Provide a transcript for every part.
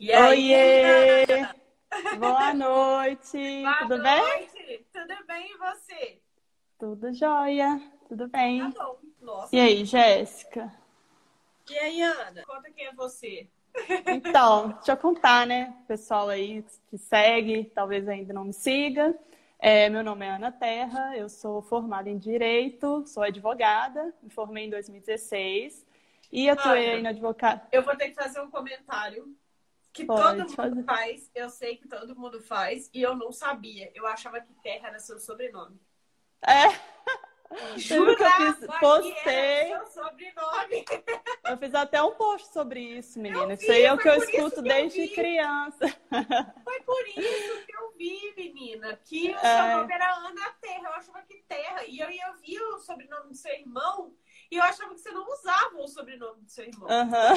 E aí, Oiê! Boa noite! Boa Tudo noite. bem? Tudo bem e você? Tudo jóia, tudo bem. Tá bom. Nossa. E aí, Jéssica? E aí, Ana? Conta quem é você. Então, deixa eu contar, né? Pessoal aí que segue, talvez ainda não me siga. É, meu nome é Ana Terra, eu sou formada em Direito, sou advogada, me formei em 2016 e atuei Ana. aí na advogada. Eu vou ter que fazer um comentário que Pode todo mundo fazer. faz. Eu sei que todo mundo faz e eu não sabia. Eu achava que Terra era seu sobrenome. É, Juro que eu Jurava fiz- postei. seu sobrenome. eu fiz até um post sobre isso, menina. Eu Isso aí vi, é o que eu escuto que eu desde vi. criança. Foi por isso que eu vi, menina, que o É. seu nome era Ana Terra. Eu achava que Terra. E eu ia ver o sobrenome do seu irmão e eu achava que você não usava o sobrenome do seu irmão. Aham.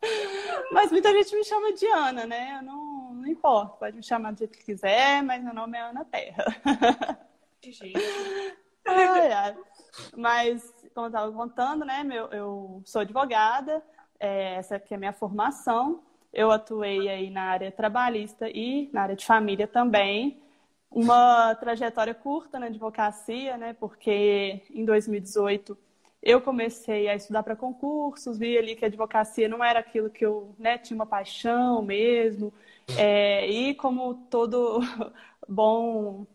Mas muita gente me chama de Ana, né? Eu não, não importa, pode me chamar do jeito que quiser, mas meu nome é Ana Terra. Gente, Ai, ai. Mas, como eu estava contando, né? Meu, eu sou advogada, é, essa aqui é a minha formação. Eu atuei aí na área trabalhista e na área de família também. Uma trajetória curta na advocacia, né? Porque em 2018 eu comecei a estudar para concursos, vi ali que a advocacia não era aquilo que eu né, tinha uma paixão mesmo. É, e como todo bom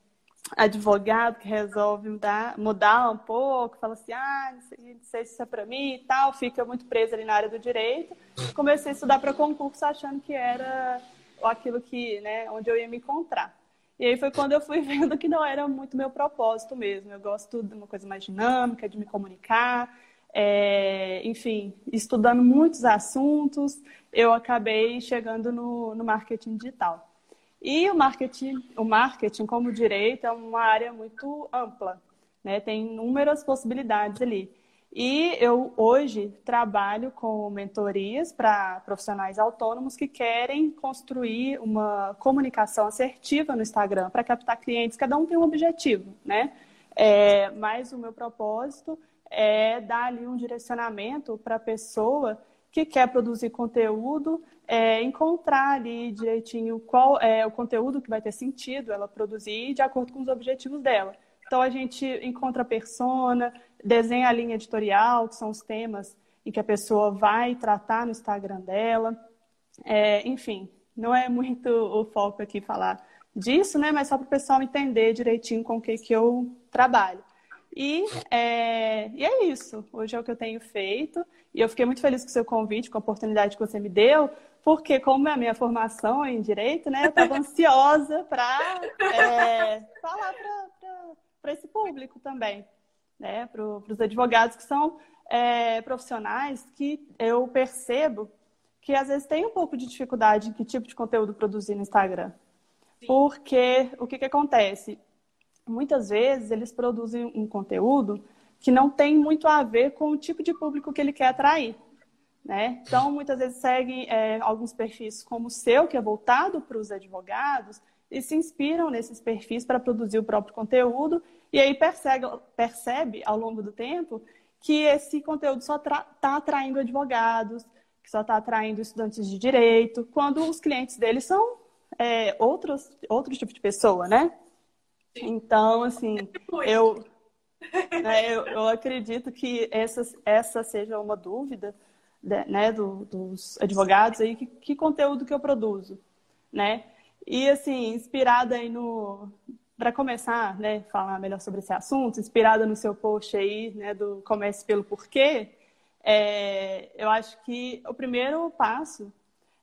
advogado que resolve mudar, mudar um pouco, fala assim, ah, não sei, não sei se isso é para mim e tal, fica muito preso ali na área do direito. Comecei a estudar para concurso achando que era aquilo que, né, onde eu ia me encontrar. E aí foi quando eu fui vendo que não era muito meu propósito mesmo. Eu gosto de uma coisa mais dinâmica, de me comunicar, é, enfim, estudando muitos assuntos, eu acabei chegando no, no marketing digital. E o marketing, o marketing como direito é uma área muito ampla, né? Tem inúmeras possibilidades ali. E eu hoje trabalho com mentorias para profissionais autônomos que querem construir uma comunicação assertiva no Instagram para captar clientes. Cada um tem um objetivo, né? É, mas o meu propósito é dar ali um direcionamento para a pessoa que quer produzir conteúdo, é, encontrar ali direitinho qual é o conteúdo que vai ter sentido ela produzir de acordo com os objetivos dela. Então a gente encontra a persona, desenha a linha editorial, que são os temas em que a pessoa vai tratar no Instagram dela. É, enfim, não é muito o foco aqui falar disso, né? Mas só para o pessoal entender direitinho com o que, que eu trabalho. E é, e é isso. Hoje é o que eu tenho feito. E eu fiquei muito feliz com o seu convite, com a oportunidade que você me deu, porque como é a minha formação em direito, né? Eu estava ansiosa para é, falar para esse público também, né? Para os advogados que são é, profissionais que eu percebo que às vezes tem um pouco de dificuldade em que tipo de conteúdo produzir no Instagram. Porque o que, que acontece? Muitas vezes eles produzem um conteúdo que não tem muito a ver com o tipo de público que ele quer atrair. Né? Então, muitas vezes seguem é, alguns perfis como o seu, que é voltado para os advogados, e se inspiram nesses perfis para produzir o próprio conteúdo, e aí percebe, percebe ao longo do tempo que esse conteúdo só está atraindo advogados, que só está atraindo estudantes de direito, quando os clientes deles são é, outros, outro tipo de pessoa, né? Então, assim, eu, né, eu, eu acredito que essa, essa seja uma dúvida né, do, dos advogados aí, que, que conteúdo que eu produzo, né? E, assim, inspirada aí no... Para começar, né, falar melhor sobre esse assunto, inspirada no seu post aí, né, do Comece pelo Porquê, é, eu acho que o primeiro passo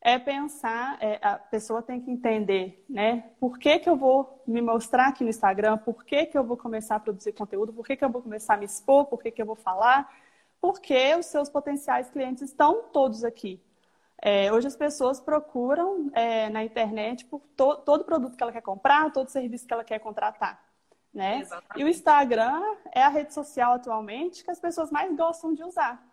é pensar, é, a pessoa tem que entender, né? Por que, que eu vou me mostrar aqui no Instagram? Por que, que eu vou começar a produzir conteúdo? Por que, que eu vou começar a me expor? Por que, que eu vou falar? Porque os seus potenciais clientes estão todos aqui. É, hoje as pessoas procuram é, na internet por to todo produto que ela quer comprar, todo serviço que ela quer contratar. Né? E o Instagram é a rede social atualmente que as pessoas mais gostam de usar.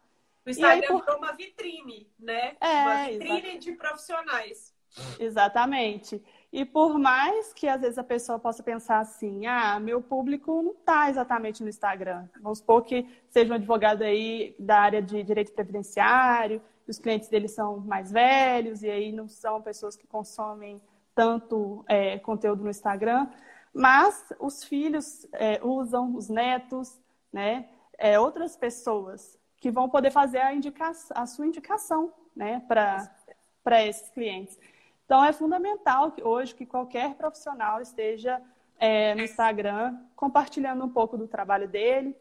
O Instagram aí, por... uma vitrine, né? É, uma vitrine exatamente. de profissionais. Exatamente. E por mais que às vezes a pessoa possa pensar assim, ah, meu público não está exatamente no Instagram. Vamos supor que seja um advogado aí da área de direito previdenciário, os clientes dele são mais velhos e aí não são pessoas que consomem tanto é, conteúdo no Instagram, mas os filhos é, usam, os netos, né? É, outras pessoas que vão poder fazer a, indica a sua indicação né, para esses clientes. Então, é fundamental que hoje que qualquer profissional esteja é, no Instagram compartilhando um pouco do trabalho dele,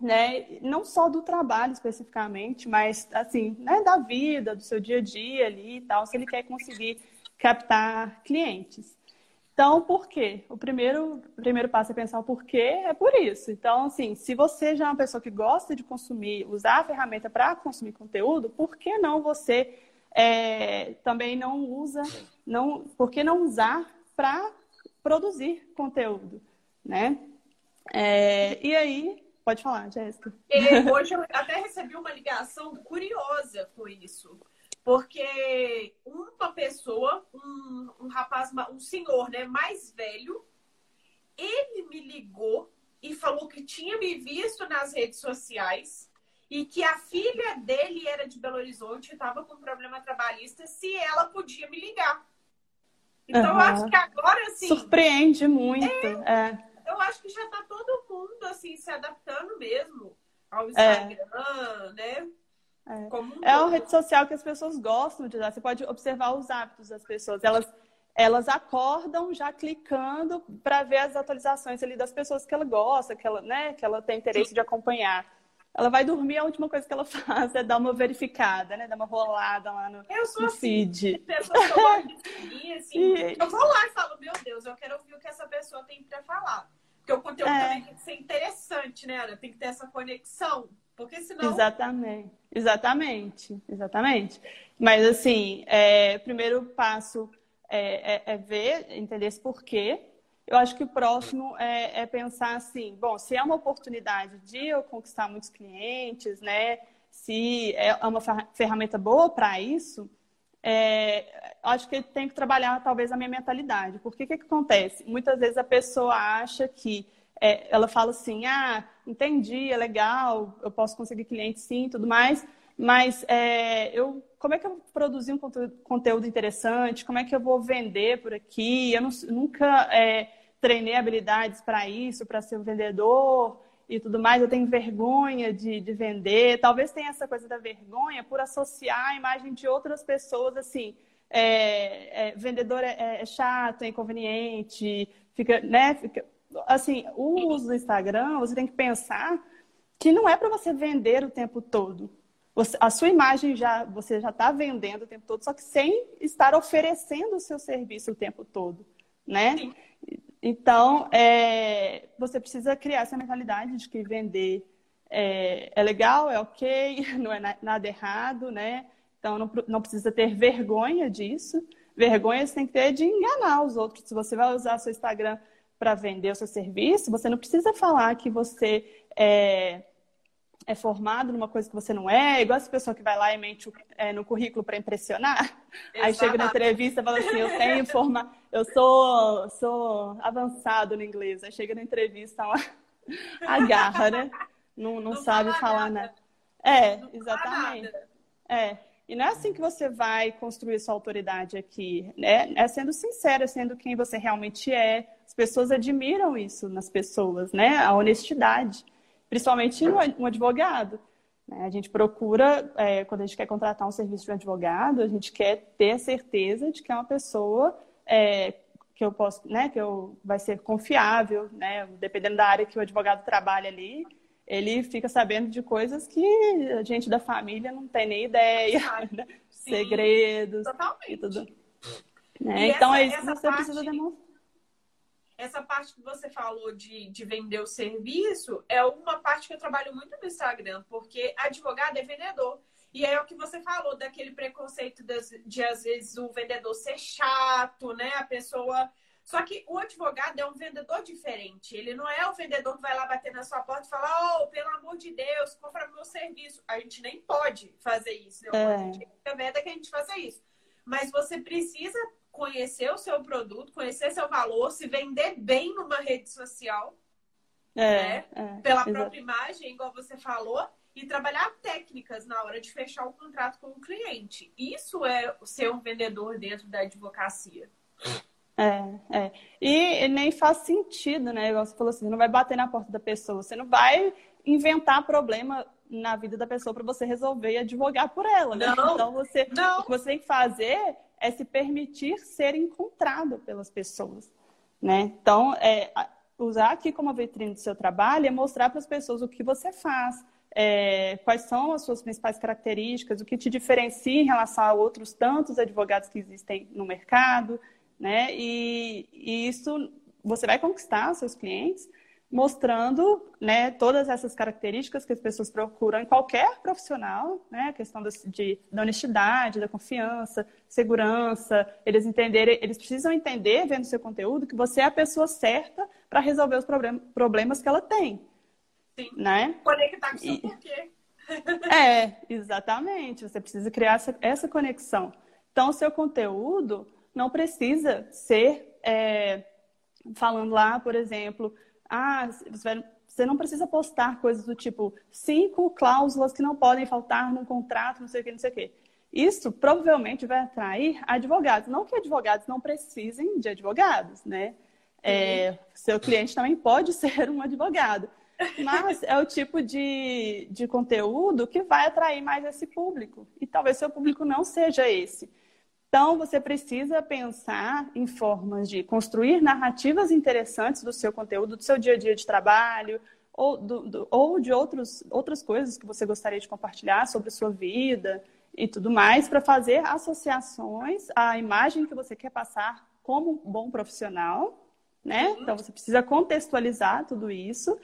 né? Não só do trabalho especificamente, mas assim, né, da vida, do seu dia a dia ali e tal, se ele quer conseguir captar clientes. Então, por quê? O primeiro, o primeiro passo é pensar o porquê, é por isso. Então, assim, se você já é uma pessoa que gosta de consumir, usar a ferramenta para consumir conteúdo, por que não você é, também não usa, não, por que não usar para produzir conteúdo, né? É, e aí, pode falar, Jéssica. Hoje eu até recebi uma ligação curiosa com isso. Porque uma pessoa, um, um rapaz, um senhor, né, mais velho, ele me ligou e falou que tinha me visto nas redes sociais e que a filha dele era de Belo Horizonte e estava com problema trabalhista, se ela podia me ligar. Então, uhum. eu acho que agora, assim... Surpreende muito. É, é. Eu acho que já está todo mundo, assim, se adaptando mesmo ao é. Instagram, é. né? É. Um é uma rede social que as pessoas gostam de usar. Você pode observar os hábitos das pessoas. Elas, elas acordam já clicando para ver as atualizações ali das pessoas que ela gosta, que ela, né, que ela tem interesse de acompanhar. Ela vai dormir, a última coisa que ela faz é dar uma verificada, né? Dar uma rolada lá no, eu sou no assim, feed. Pessoas que eu de seguir, assim, e... eu vou lá e falo, meu Deus, eu quero ouvir o que essa pessoa tem para falar. Porque o conteúdo é. também tem que ser interessante, né, Ana? Tem que ter essa conexão. Porque senão. Exatamente, exatamente, exatamente. Mas assim, é, o primeiro passo é, é, é, ver, entender esse porquê. Eu acho que o próximo é, é, pensar assim, bom, se é uma oportunidade de eu conquistar muitos clientes, né? Se é uma ferramenta boa para isso, é, acho que tem que trabalhar talvez a minha mentalidade. Porque o que, que acontece? Muitas vezes a pessoa acha que é, ela fala assim, ah, entendi, é legal, eu posso conseguir clientes sim, tudo mais, mas é, eu, como é que eu vou produzir um conteúdo, interessante? Como é que eu vou vender por aqui? Eu não, nunca é, treinei habilidades para isso, para ser um vendedor e tudo mais. Eu tenho vergonha de, de vender. Talvez tenha essa coisa da vergonha por associar a imagem de outras pessoas assim. É, é, vendedor é, é, chato, é inconveniente, fica, né, fica, assim, o uso do Instagram, você tem que pensar que não é para você vender o tempo todo. Você, a sua imagem já você já está vendendo o tempo todo, só que sem estar oferecendo o seu serviço o tempo todo, né? Sim. Então, é, você precisa criar essa mentalidade de que vender é, é legal, é ok, não é nada errado, né? Então, não, não precisa ter vergonha disso. Vergonha você tem que ter de enganar os outros. Se você vai usar seu Instagram para vender o seu serviço, você não precisa falar que você é, é, formado numa coisa que você não é, igual essa pessoa que vai lá e mente é, no currículo para impressionar. Aí chega na entrevista e fala assim, eu tenho forma, eu sou, sou avançado no inglês. Aí chega na entrevista lá, agarra, né? Não, não, não sabe falar nada. É, exatamente. É. E não é assim que você vai construir sua autoridade aqui, né? É sendo sincero, é sendo quem você realmente é. As pessoas admiram isso nas pessoas, né? A honestidade, principalmente um advogado. Né? A gente procura, é, quando a gente quer contratar um serviço de um advogado, a gente quer ter certeza de que é uma pessoa é, que eu posso, né? Que eu vai ser confiável, né? Dependendo da área que o advogado trabalha ali ele fica sabendo de coisas que a gente da família não tem nem ideia, né? segredos Totalmente. e tudo. Né? E então essa, é isso que você parte, precisa demonstrar. Essa parte que você falou de, de vender o serviço é uma parte que eu trabalho muito no Instagram, porque advogado é vendedor. E é o que você falou daquele preconceito de, de às vezes o vendedor ser chato, né? A pessoa só que o advogado é um vendedor diferente. Ele não é o vendedor que vai lá bater na sua porta e falar: Oh, pelo amor de Deus, compra meu serviço. A gente nem pode fazer isso. Né? É. A gente recomenda que a gente faça isso. Mas você precisa conhecer o seu produto, conhecer seu valor, se vender bem numa rede social. É, né? é, Pela própria imagem, igual você falou. e trabalhar técnicas na hora de fechar o contrato com o cliente. Isso é ser um vendedor dentro da advocacia. É, é. E nem faz sentido, né? Igual você falou assim, não vai bater na porta da pessoa, você não vai inventar problema na vida da pessoa para você resolver e advogar por ela, né? Não, então você, não. o que você tem que fazer é se permitir ser encontrado pelas pessoas, né? Então, é, usar aqui como vitrine do seu trabalho é mostrar para as pessoas o que você faz, é, quais são as suas principais características, o que te diferencia em relação a outros tantos advogados que existem no mercado, né? E, e isso você vai conquistar seus clientes mostrando né, todas essas características que as pessoas procuram em qualquer profissional, né, a questão de, da honestidade, da confiança, segurança, eles entenderem, eles precisam entender, vendo seu conteúdo, que você é a pessoa certa para resolver os problem problemas que ela tem. Sim. Né? Conectar com o seu porquê. É, exatamente. Você precisa criar essa, essa conexão. Então, o seu conteúdo não precisa ser é, falando lá, por exemplo, ah, você não precisa postar coisas do tipo cinco cláusulas que não podem faltar num contrato, não sei o que, não sei o que. Isso provavelmente vai atrair advogados. Não que advogados não precisem de advogados, né? É, seu cliente também pode ser um advogado. Mas é o tipo de, de conteúdo que vai atrair mais esse público. E talvez seu público não seja esse. Então, você precisa pensar em formas de construir narrativas interessantes do seu conteúdo, do seu dia a dia de trabalho, ou, do, do, ou de outros, outras coisas que você gostaria de compartilhar sobre a sua vida e tudo mais, para fazer associações à imagem que você quer passar como um bom profissional, né? Uhum. Então, você precisa contextualizar tudo isso.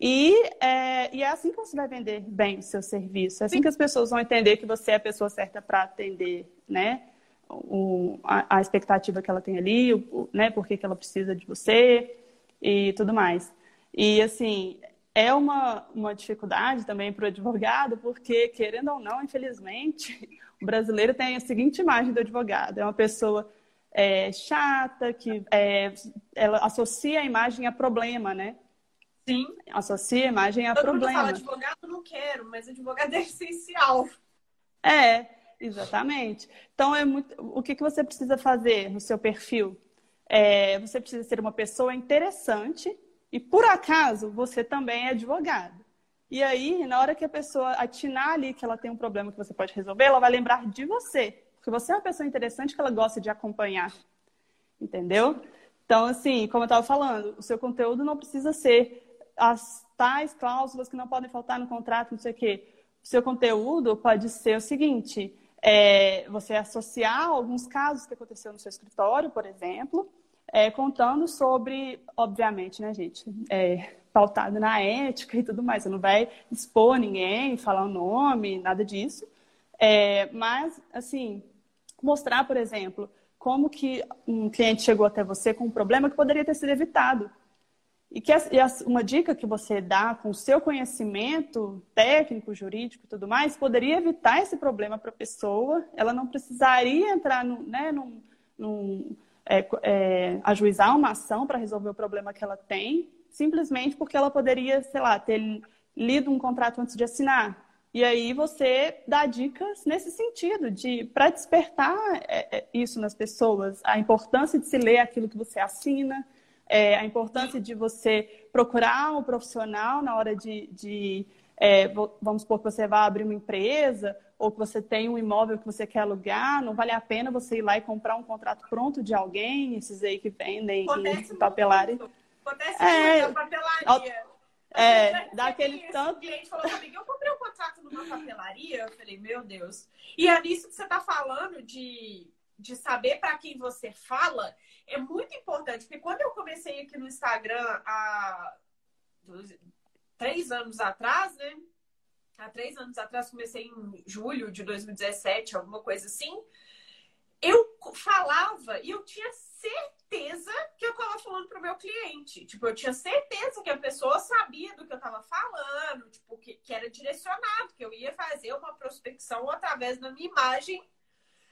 E é, e é assim que você vai vender bem o seu serviço. É assim que as pessoas vão entender que você é a pessoa certa para atender, né? O, a, a, expectativa que ela tem ali, o, né, por que, que ela precisa de você e tudo mais. E, assim, é uma, uma dificuldade também para o advogado, porque, querendo ou não, infelizmente, o brasileiro tem a seguinte imagem do advogado: é uma pessoa é, chata, que é, ela associa a imagem a problema, né? Sim. Associa a imagem a Todo problema. Mundo fala advogado não quero, mas advogado é essencial. É, Exatamente. Então, é muito... o que, que você precisa fazer no seu perfil? É, você precisa ser uma pessoa interessante e, por acaso, você também é advogado. E aí, na hora que a pessoa atinar ali que ela tem um problema que você pode resolver, ela vai lembrar de você. Porque você é uma pessoa interessante que ela gosta de acompanhar. Entendeu? Então, assim, como eu estava falando, o seu conteúdo não precisa ser as tais cláusulas que não podem faltar no contrato, não sei o quê. O seu conteúdo pode ser o seguinte: é, você associar alguns casos que aconteceu no seu escritório, por exemplo, é, contando sobre, obviamente, né, gente, é, pautado na ética e tudo mais. Você não vai expor ninguém, falar o nome, nada disso. É, mas, assim, mostrar, por exemplo, como que um cliente chegou até você com um problema que poderia ter sido evitado. E que uma dica que você dá com o seu conhecimento técnico, jurídico e tudo mais, poderia evitar esse problema para a pessoa. Ela não precisaria entrar no, né, num, num é, é, ajuizar uma ação para resolver o problema que ela tem, simplesmente porque ela poderia, sei lá, ter lido um contrato antes de assinar. E aí você dá dicas nesse sentido, de para despertar é, é, isso nas pessoas, a importância de se ler aquilo que você assina é, a importância de você procurar um profissional na hora de, de é, vamos supor que você vai abrir uma empresa ou que você tem um imóvel que você quer alugar, não vale a pena você ir lá e comprar um contrato pronto de alguém, esses aí que vendem Acontece em papelaria. Acontece é, muito papelaria. É, dá aquele tanto. O cliente falou comigo, eu comprei um contrato numa papelaria. Eu falei, meu Deus. E é nisso que você está falando de, de saber para quem você fala é muito importante, porque quando eu comecei aqui no Instagram há três anos atrás, né? Há três anos atrás, comecei em julho de 2017, alguma coisa assim. Eu falava e eu tinha certeza que eu estava falando para o meu cliente. Tipo, eu tinha certeza que a pessoa sabia do que eu estava falando, tipo, que, que era direcionado, que eu ia fazer uma prospecção através da minha imagem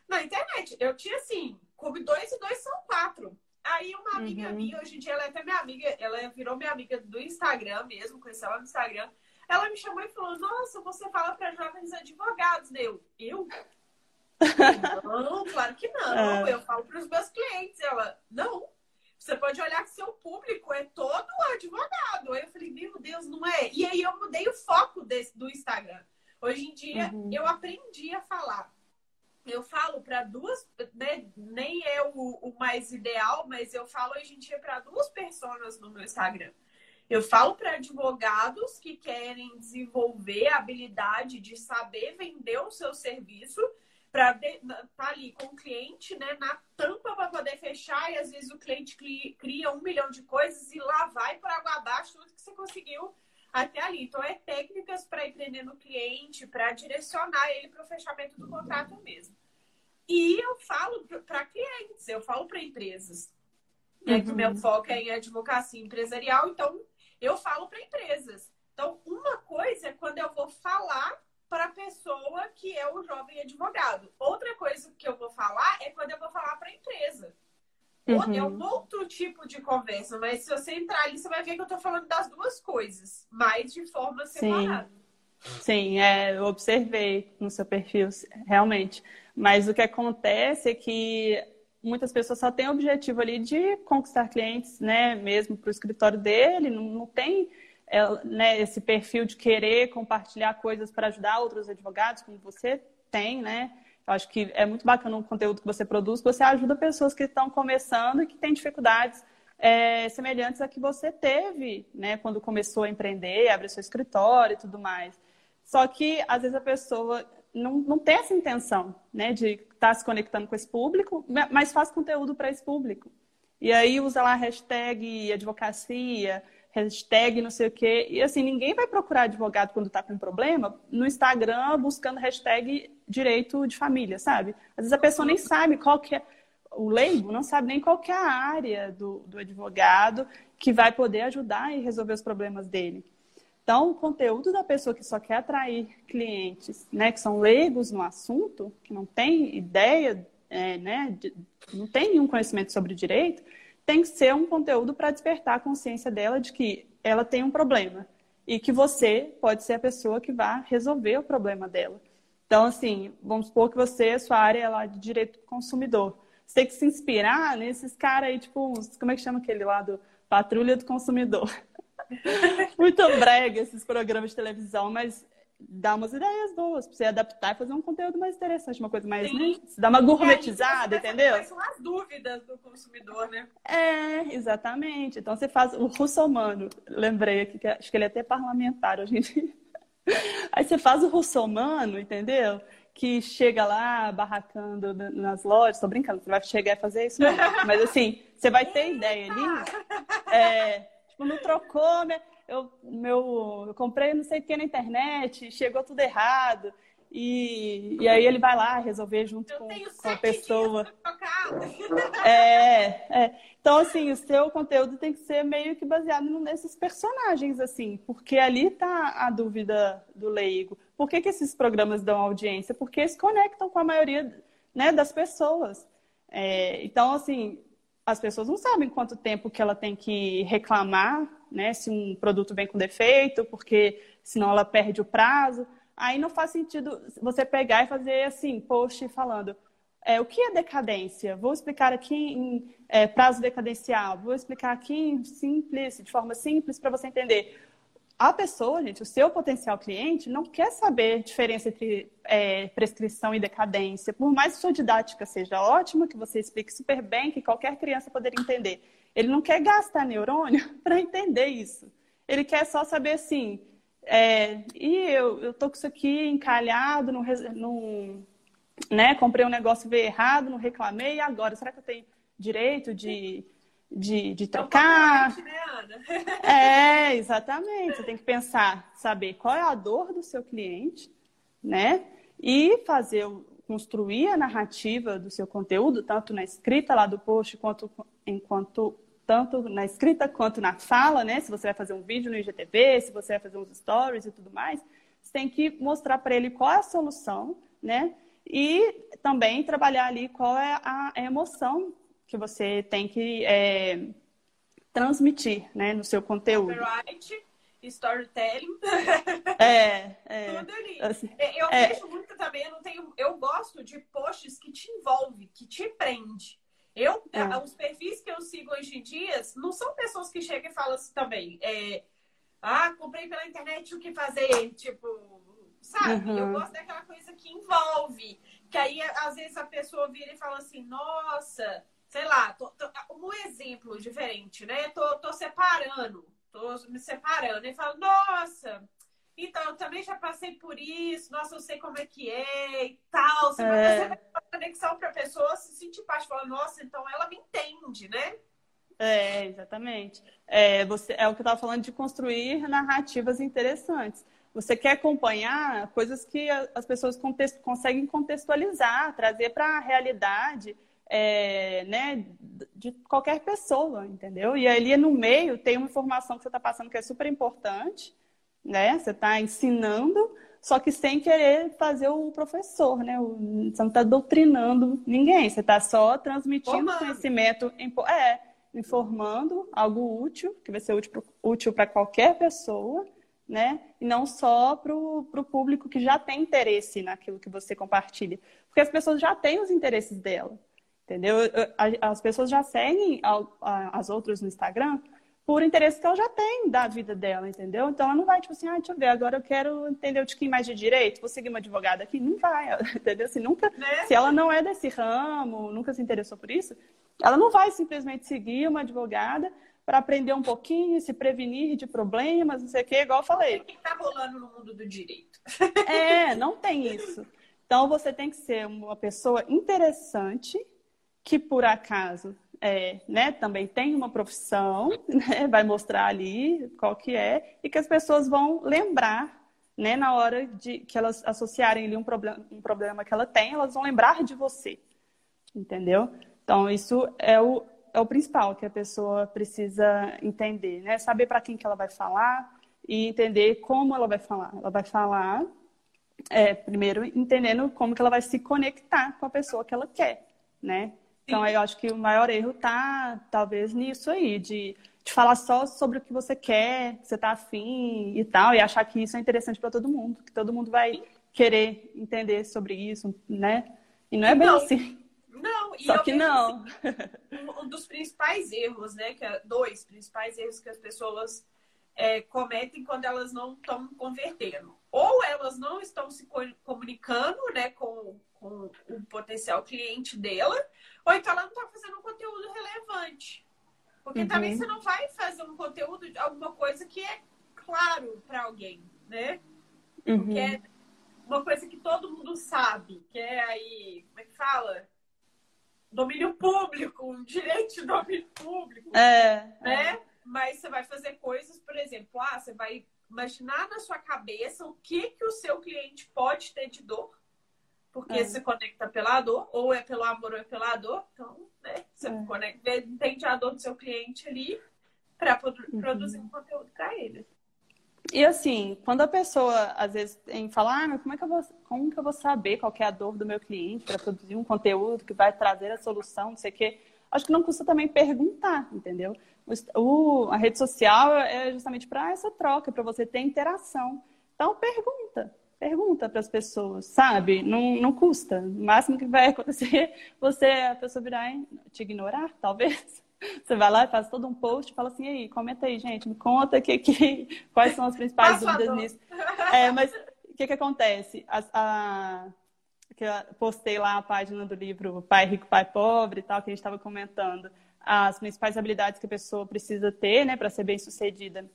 na internet. Eu tinha assim, como dois e dois são quatro. Aí uma amiga uhum. minha, hoje em dia ela é até minha amiga, ela virou minha amiga do Instagram mesmo, conheci ela no Instagram. Ela me chamou e falou: Nossa, você fala para jovens advogados. Eu, eu? Não, claro que não. É. Eu falo para os meus clientes. Ela, não. Você pode olhar que seu público é todo advogado. Aí eu falei, meu Deus, não é? E aí eu mudei o foco desse, do Instagram. Hoje em dia, uhum. eu aprendi a falar. Eu falo para duas, né, nem é o, o, mais ideal, mas eu falo hoje em dia para duas pessoas no meu Instagram. Eu falo para advogados que querem desenvolver a habilidade de saber vender o seu serviço para estar tá ali com o cliente né, na tampa para poder fechar, e às vezes o cliente cria um milhão de coisas e lá vai para água abaixo tudo que você conseguiu até ali. Então, é técnicas para empreender no cliente, para direcionar ele para o fechamento do contrato mesmo. E eu falo para clientes, eu falo para empresas. Né, Que meu uhum. foco é em advocacia empresarial, então eu falo para empresas. Então, uma coisa é quando eu vou falar para a pessoa que é o jovem advogado. Outra coisa que eu vou falar é quando eu vou falar para a empresa. Uhum. É um outro tipo de conversa, mas se você entrar ali, você vai ver que eu estou falando das duas coisas, mas de forma separada. Sim, Sim é, eu observei no seu perfil, realmente. Mas o que acontece é que muitas pessoas só têm o objetivo ali de conquistar clientes, né, mesmo para o escritório dele, não, não tem é, né, esse perfil de querer compartilhar coisas para ajudar outros advogados, como você tem, né? Eu acho que é muito bacana o conteúdo que você produz, você ajuda pessoas que estão começando e que têm dificuldades é, semelhantes a que você teve, né, quando começou a empreender, abrir seu escritório e tudo mais. Só que, às vezes, a pessoa não, não tem essa intenção, né, de estar tá se conectando com esse público, mas faz conteúdo para esse público. E aí usa lá a hashtag advocacia, hashtag não sei o quê. E assim, ninguém vai procurar advogado quando está com problema no Instagram buscando hashtag direito de família, sabe? Às vezes a pessoa nem sabe qual que é, o leigo não sabe nem qual que é a área do, do advogado que vai poder ajudar e resolver os problemas dele. Então, o conteúdo da pessoa que só quer atrair clientes, né, que são leigos no assunto, que não tem ideia, é, né, de, não tem nenhum conhecimento sobre direito, tem que ser um conteúdo para despertar a consciência dela de que ela tem um problema e que você pode ser a pessoa que vai resolver o problema dela. Então, assim, vamos supor que você, sua área é lá de direito do consumidor. Você tem que se inspirar nesses caras aí, tipo, como é que chama aquele lá do Patrulha do Consumidor? Muito brega esses programas de televisão, mas dá umas ideias boas para você adaptar e fazer um conteúdo mais interessante, uma coisa mais, né? Dá uma gourmetizada, entendeu? São as dúvidas do consumidor, né? É, exatamente. Então você faz o russomano, lembrei aqui que acho que ele é até parlamentar hoje em dia. Aí você faz o russomano, entendeu? Que chega lá barracando nas lojas, tô brincando, você vai chegar e fazer isso, não. Mas assim, você vai ter ideia ali. É, tipo, não trocou, né? Eu, meu, eu comprei não sei o que na internet, chegou tudo errado. E, e aí ele vai lá resolver junto com, com a pessoa. É, é. Então, assim, o seu conteúdo tem que ser meio que baseado nesses personagens, assim, porque ali está a dúvida do leigo. Por que, que esses programas dão audiência? Porque eles conectam com a maioria né, das pessoas. É, então, assim, as pessoas não sabem quanto tempo que ela tem que reclamar, né? Se um produto vem com defeito, porque senão ela perde o prazo. Aí não faz sentido você pegar e fazer assim, post falando é, o que é decadência? Vou explicar aqui em é, prazo decadencial, vou explicar aqui em simples, de forma simples para você entender a pessoa, gente, o seu potencial cliente, não quer saber diferença entre é, prescrição e decadência. Por mais que sua didática seja ótima, que você explique super bem, que qualquer criança poderia entender. Ele não quer gastar neurônio para entender isso. Ele quer só saber assim, é, e eu, eu tô com isso aqui encalhado, não, não né, comprei um negócio veio errado, não reclamei, e agora? Será que eu tenho direito de de, de trocar. Né, Ana? É, exatamente. Você tem que pensar, saber qual é a dor do seu cliente, né? E fazer, construir a narrativa do seu conteúdo, tanto na escrita lá do post, quanto enquanto tanto na escrita quanto na fala, né? Se você vai fazer um vídeo no IGTV, se você vai fazer uns stories e tudo mais, você tem que mostrar para ele qual é a solução, né? E também trabalhar ali qual é a emoção que você tem que é, transmitir né, no seu conteúdo. Copyright storytelling. É, é. Tudo ali. Assim, é, eu é. vejo muito também, eu não tenho. Eu gosto de posts que te envolve, que te prende. Eu, é. os perfis que eu sigo hoje em dia não são pessoas que chegam e falam assim também. É, ah, comprei pela internet o que fazer, tipo, sabe? Uhum. Eu gosto daquela coisa que envolve. Que aí, às vezes, a pessoa vira e fala assim, nossa, sei lá, tô, tô, um exemplo diferente, né? Tô, tô separando, tô me separando. E fala, nossa, então, eu também já passei por isso, nossa, eu sei como é que é e tal. Você é. vai uma conexão para a pessoa se sentir parte, falar, nossa, então ela me entende, né? É, exatamente. É, você, é o que eu estava falando de construir narrativas interessantes. Você quer acompanhar coisas que as pessoas contexto, conseguem contextualizar, trazer para a realidade é, né, de qualquer pessoa, entendeu? E ali no meio tem uma informação que você está passando que é super importante, né? Você está ensinando, só que sem querer fazer o professor, né? Você não está doutrinando ninguém, você está só transmitindo Formando. conhecimento, é, informando algo útil, que vai ser útil para qualquer pessoa, né? E não só para o público que já tem interesse naquilo que você compartilha. Porque as pessoas já têm os interesses dela, entendeu? As pessoas já seguem as outras no Instagram por interesse que ela já tem da vida dela, entendeu? Então ela não vai, tipo assim, ah, deixa eu ver, agora eu quero entender um tiquinho mais de direito, vou seguir uma advogada aqui. Não vai, entendeu? Assim, nunca, né? se ela não é desse ramo, nunca se interessou por isso, ela não vai simplesmente seguir uma advogada para aprender um pouquinho, se prevenir de problemas, não sei o quê, igual eu falei. O que está rolando no mundo do direito? É, não tem isso. Então você tem que ser uma pessoa interessante, que por acaso é, né, também tem uma profissão, né, vai mostrar ali qual que é, e que as pessoas vão lembrar, né, na hora de que elas associarem ali um problema, um problema que ela tem, elas vão lembrar de você, entendeu? Então, isso é o, é o principal que a pessoa precisa entender, né? Saber para quem que ela vai falar e entender como ela vai falar. Ela vai falar, é, primeiro, entendendo como que ela vai se conectar com a pessoa que ela quer, né? Então, eu acho que o maior erro tá, talvez, nisso aí, de, de falar só sobre o que você quer, que você tá afim e tal, e achar que isso é interessante para todo mundo, que todo mundo vai querer entender sobre isso, né? E não é bem não, assim. Não, e Só que não. Um dos principais erros, né? Que é dois principais erros que as pessoas é, cometem quando elas não estão convertendo. Ou elas não estão se comunicando né, com, com o potencial cliente dela, ou então ela não está fazendo um conteúdo relevante. Porque uhum. também você não vai fazer um conteúdo de alguma coisa que é claro para alguém, né? Uhum. Porque é uma coisa que todo mundo sabe, que é aí, como é que fala? Domínio público, um direito de domínio público. É. Né? É. Mas você vai fazer coisas, por exemplo, ah, você vai imaginar na sua cabeça o que, que o seu cliente pode ter de dor porque é. se conecta pela dor, ou é pelo amor ou é pela dor. Então, né, você é. conecta, entende a dor do seu cliente ali para uhum. produzir um conteúdo para ele. E assim, quando a pessoa às vezes tem falar, ah, mas como é que eu vou, como que eu vou saber qual é a dor do meu cliente para produzir um conteúdo que vai trazer a solução, não sei o quê. Acho que não custa também perguntar, entendeu? O, a rede social é justamente para essa troca, para você ter interação. Então pergunta, pergunta para as pessoas, sabe? Não, não custa. O máximo que vai acontecer você a pessoa virar e te ignorar, talvez. Você vai lá e faz todo um post e fala assim, aí, comenta aí, gente, me conta que, que, quais são as principais dúvidas nisso. É, mas o que, que acontece? A, a, que eu postei lá a página do livro Pai Rico, Pai Pobre e tal, que a gente estava comentando. As principais habilidades que a pessoa precisa ter, né, para ser bem sucedida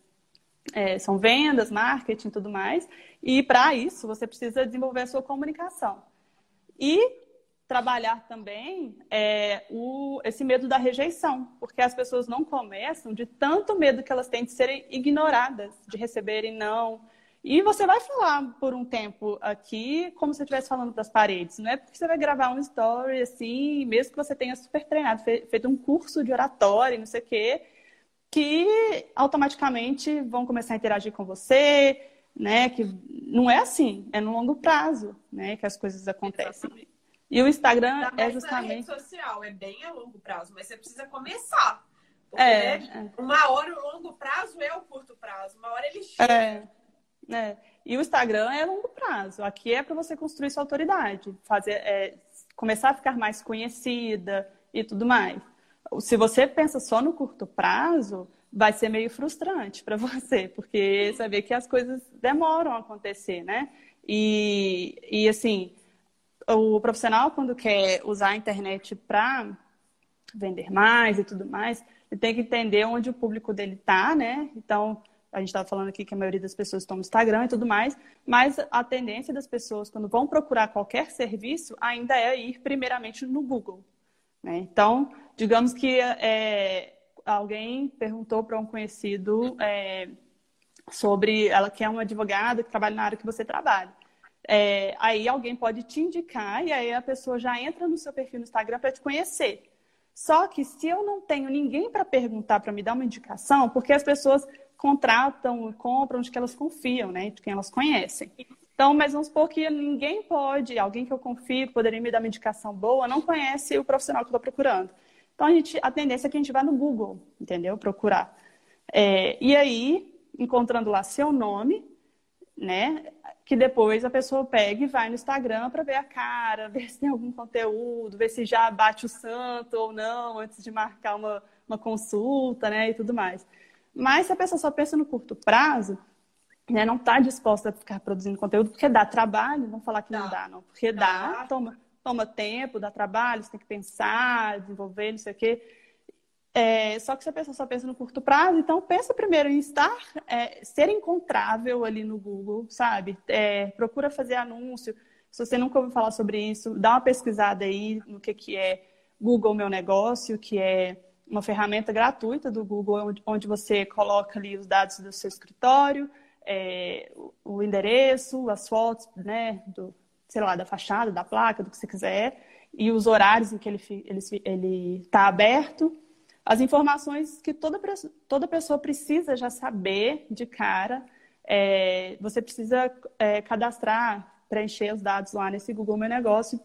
é, são vendas, marketing e tudo mais. E para isso, você precisa desenvolver a sua comunicação. E trabalhar também é, o, esse medo da rejeição, porque as pessoas não começam de tanto medo que elas têm de serem ignoradas, de receberem não. E você vai falar por um tempo aqui como se estivesse falando das paredes. Não é porque você vai gravar um story assim, mesmo que você tenha super treinado, feito um curso de oratória, não sei o quê, que automaticamente vão começar a interagir com você, né? Que não é assim, é no longo prazo, né? Que as coisas acontecem. Exatamente. E o Instagram é justamente. Na rede social é bem a longo prazo, mas você precisa começar. Porque, é, é. uma hora o longo prazo é o curto prazo, uma hora ele chega. É, é. E o Instagram é longo prazo. Aqui é para você construir sua autoridade, fazer, é, começar a ficar mais conhecida e tudo mais. Se você pensa só no curto prazo, vai ser meio frustrante para você, porque vê que as coisas demoram a acontecer, né? E, e assim, o profissional, quando quer usar a internet para vender mais e tudo mais, ele tem que entender onde o público dele está, né? Então, a gente estava falando aqui que a maioria das pessoas estão no Instagram e tudo mais, mas a tendência das pessoas, quando vão procurar qualquer serviço, ainda é ir primeiramente no Google. Né? Então, digamos que é, alguém perguntou para um conhecido é, sobre ela que é uma advogada que trabalha na área que você trabalha. É, aí alguém pode te indicar e aí a pessoa já entra no seu perfil no Instagram para te conhecer. Só que se eu não tenho ninguém para perguntar, para me dar uma indicação, porque as pessoas contratam, compram de que elas confiam, né? De quem elas conhecem. Então, mas vamos supor que ninguém pode, alguém que eu confio, poderia me dar uma indicação boa, não conhece o profissional que eu estou procurando. Então, a, gente, a tendência é que a gente vá no Google, entendeu? Procurar. É, e aí, encontrando lá seu nome, né? Que depois a pessoa pega e vai no Instagram para ver a cara, ver se tem algum conteúdo, ver se já bate o santo ou não, antes de marcar uma, uma consulta, né? E tudo mais. Mas se a pessoa só pensa no curto prazo, né, não está disposta a ficar produzindo conteúdo, porque dá trabalho, não falar que não dá, não. Porque dá, dá toma, toma tempo, dá trabalho, você tem que pensar, desenvolver, não sei o quê. É, só que se a pessoa só pensa no curto prazo, então pensa primeiro em estar, é, ser encontrável ali no Google, sabe? É, procura fazer anúncio. Se você nunca ouviu falar sobre isso, dá uma pesquisada aí no que, que é Google Meu Negócio, que é uma ferramenta gratuita do Google, onde, onde você coloca ali os dados do seu escritório, é, o endereço, as fotos, né, do, sei lá, da fachada, da placa, do que você quiser, e os horários em que ele está aberto, as informações que toda, toda pessoa precisa já saber de cara, é, você precisa é, cadastrar, preencher os dados lá nesse Google Meu Negócio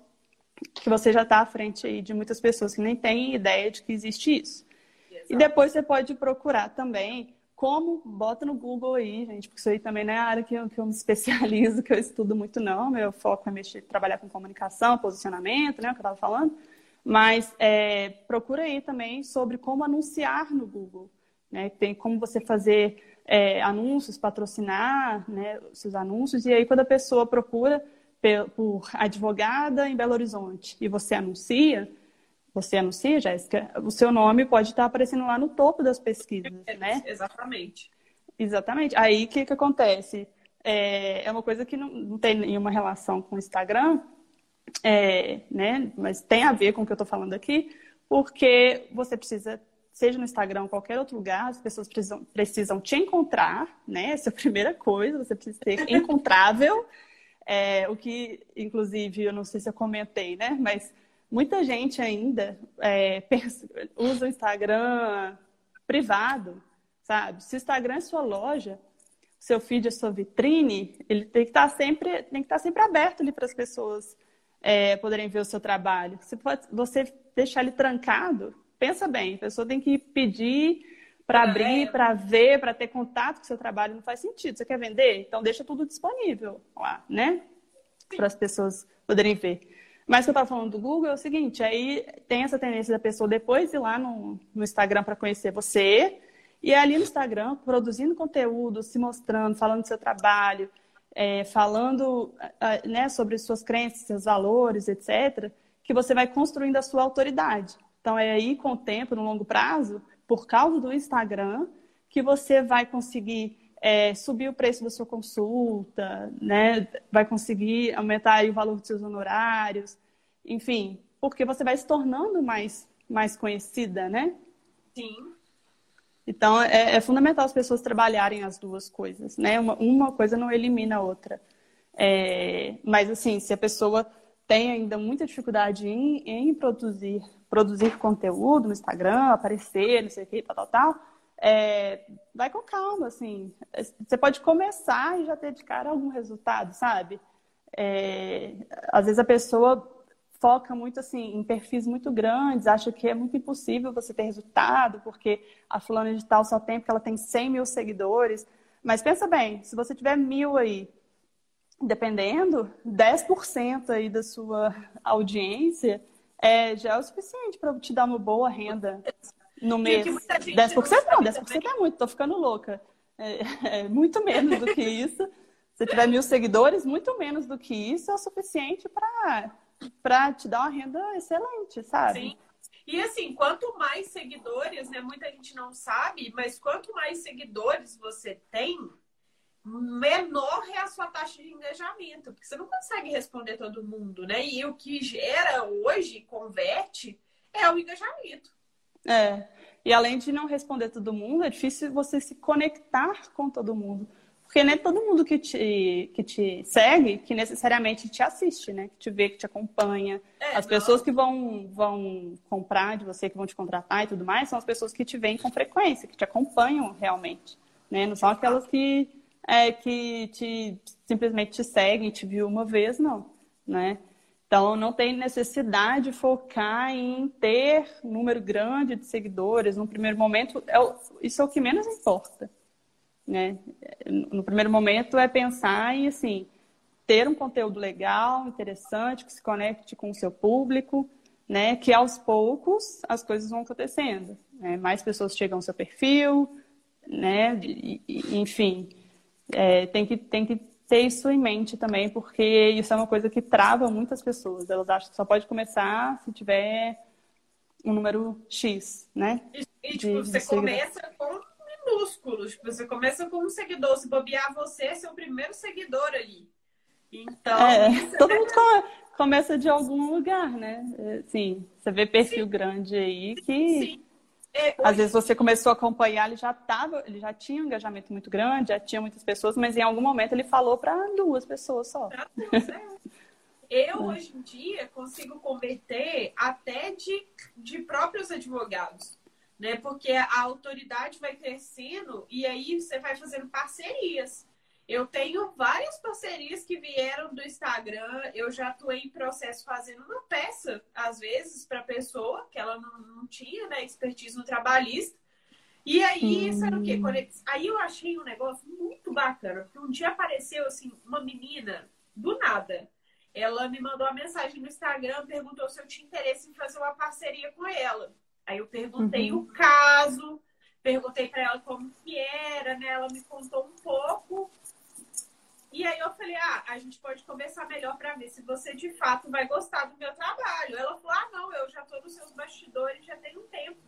que você já está à frente aí de muitas pessoas que nem têm ideia de que existe isso. Exato. E depois você pode procurar também como, bota no Google aí, gente, porque isso aí também não é a área que eu, que eu me especializo, que eu estudo muito não, meu foco é mexer, trabalhar com comunicação, posicionamento, né, o que eu estava falando, mas é, procura aí também sobre como anunciar no Google, né, tem como você fazer é, anúncios, patrocinar, né, seus anúncios, e aí quando a pessoa procura por advogada em Belo Horizonte e você anuncia, você anuncia, Jéssica, o seu nome pode estar aparecendo lá no topo das pesquisas, é, né? Exatamente. Exatamente. Aí o que, que acontece? É, é uma coisa que não, não tem nenhuma relação com o Instagram, é, né? Mas tem a ver com o que eu estou falando aqui, porque você precisa, seja no Instagram ou qualquer outro lugar, as pessoas precisam, precisam te encontrar, né? Essa é a primeira coisa, você precisa ser encontrável. É, o que, inclusive, eu não sei se eu comentei, né? Mas muita gente ainda é, pensa, usa o Instagram privado, sabe? Se o Instagram é sua loja, seu feed é sua vitrine, ele tem que estar sempre, tem que estar sempre aberto ali para as pessoas é, poderem ver o seu trabalho. Se você deixar ele trancado, pensa bem, a pessoa tem que pedir para abrir, é. para ver, para ter contato com o seu trabalho, não faz sentido. Você quer vender? Então deixa tudo disponível lá, né? Para as pessoas poderem ver. Mas o que eu estava falando do Google é o seguinte, aí tem essa tendência da pessoa depois ir lá no, no Instagram para conhecer você, e é ali no Instagram, produzindo conteúdo, se mostrando, falando do seu trabalho, é, falando né, sobre suas crenças, seus valores, etc., que você vai construindo a sua autoridade. Então, é aí, com o tempo, no longo prazo, por causa do Instagram que você vai conseguir é, subir o preço da sua consulta, né? Vai conseguir aumentar o valor dos seus honorários, enfim, porque você vai se tornando mais, mais conhecida, né? Sim. Então, é, é fundamental as pessoas trabalharem as duas coisas, né? Uma, uma coisa não elimina a outra. É, mas, assim, se a pessoa tem ainda muita dificuldade em, em produzir produzir conteúdo no Instagram, aparecer, não sei o que, tal, tal, tal, é, vai com calma, assim. Você pode começar e já ter de cara algum resultado, sabe? É, às vezes a pessoa foca muito assim em perfis muito grandes, acha que é muito impossível você ter resultado, porque a fulana de tal só tem porque ela tem 100 mil seguidores. Mas pensa bem, se você tiver mil aí, dependendo, 10% aí da sua audiência é, já é o suficiente para te dar uma boa renda no mês. 10% não, 10% é muito, tô ficando louca. É, é muito menos do que isso. Se tiver mil seguidores, muito menos do que isso é o suficiente para te dar uma renda excelente, sabe? Sim. E assim, quanto mais seguidores, né? Muita gente não sabe, mas quanto mais seguidores você tem, menor é a sua taxa de engajamento, porque você não consegue responder todo mundo, né? E o que gera hoje, converte, é o engajamento. É. E além de não responder todo mundo, é difícil você se conectar com todo mundo. Porque nem todo mundo que te, que te segue, que necessariamente te assiste, né? Que te vê, que te acompanha. É, as pessoas que vão, vão comprar de você, que vão te contratar e tudo mais, são as pessoas que te veem com frequência, que te acompanham realmente. Né? Não são aquelas que é, que te, simplesmente te seguem, te viu uma vez, não, né? Então, não tem necessidade de focar em ter um número grande de seguidores. No primeiro momento, é o, isso é o que menos importa. Né? No primeiro momento, é pensar em, assim, ter um conteúdo legal, interessante, que se conecte com o seu público, né? que aos poucos as coisas vão acontecendo. Né? Mais pessoas chegam ao seu perfil, né? E, enfim é, tem, que, tem que ter isso em mente também, porque isso é uma coisa que trava muitas pessoas. Elas acham que só pode começar se tiver um número X, né? E, tipo, de, você de começa com minúsculos. Tipo, você começa com um seguidor. Se bobear você, é seu primeiro seguidor ali. Então. É, todo mundo começa de algum lugar, né? Sim, você vê perfil Sim. grande aí que. Sim. É. Às vezes você começou a acompanhar, ele já tava, ele já tinha um engajamento muito grande, já tinha muitas pessoas, mas em algum momento ele falou para duas pessoas só. Duas, é. Eu, hoje em dia, consigo converter até de, de próprios advogados, né? Porque a autoridade vai crescendo e aí você vai fazendo parcerias. Eu tenho várias parcerias que vieram do Instagram. Eu já atuei em processo fazendo uma peça, às vezes, para a pessoa, que ela não, não tinha né, expertise no trabalhista. E aí, hum. sabe o quê? Aí eu achei um negócio muito bacana, porque um dia apareceu assim, uma menina, do nada. Ela me mandou uma mensagem no Instagram, perguntou se eu tinha interesse em fazer uma parceria com ela. Aí eu perguntei uhum. o caso, perguntei para ela como que era, né? Ela me contou um pouco. E aí eu falei, ah, a gente pode conversar melhor para ver se você de fato vai gostar do meu trabalho. Ela falou, ah, não, eu já tô nos seus bastidores já tem um tempo.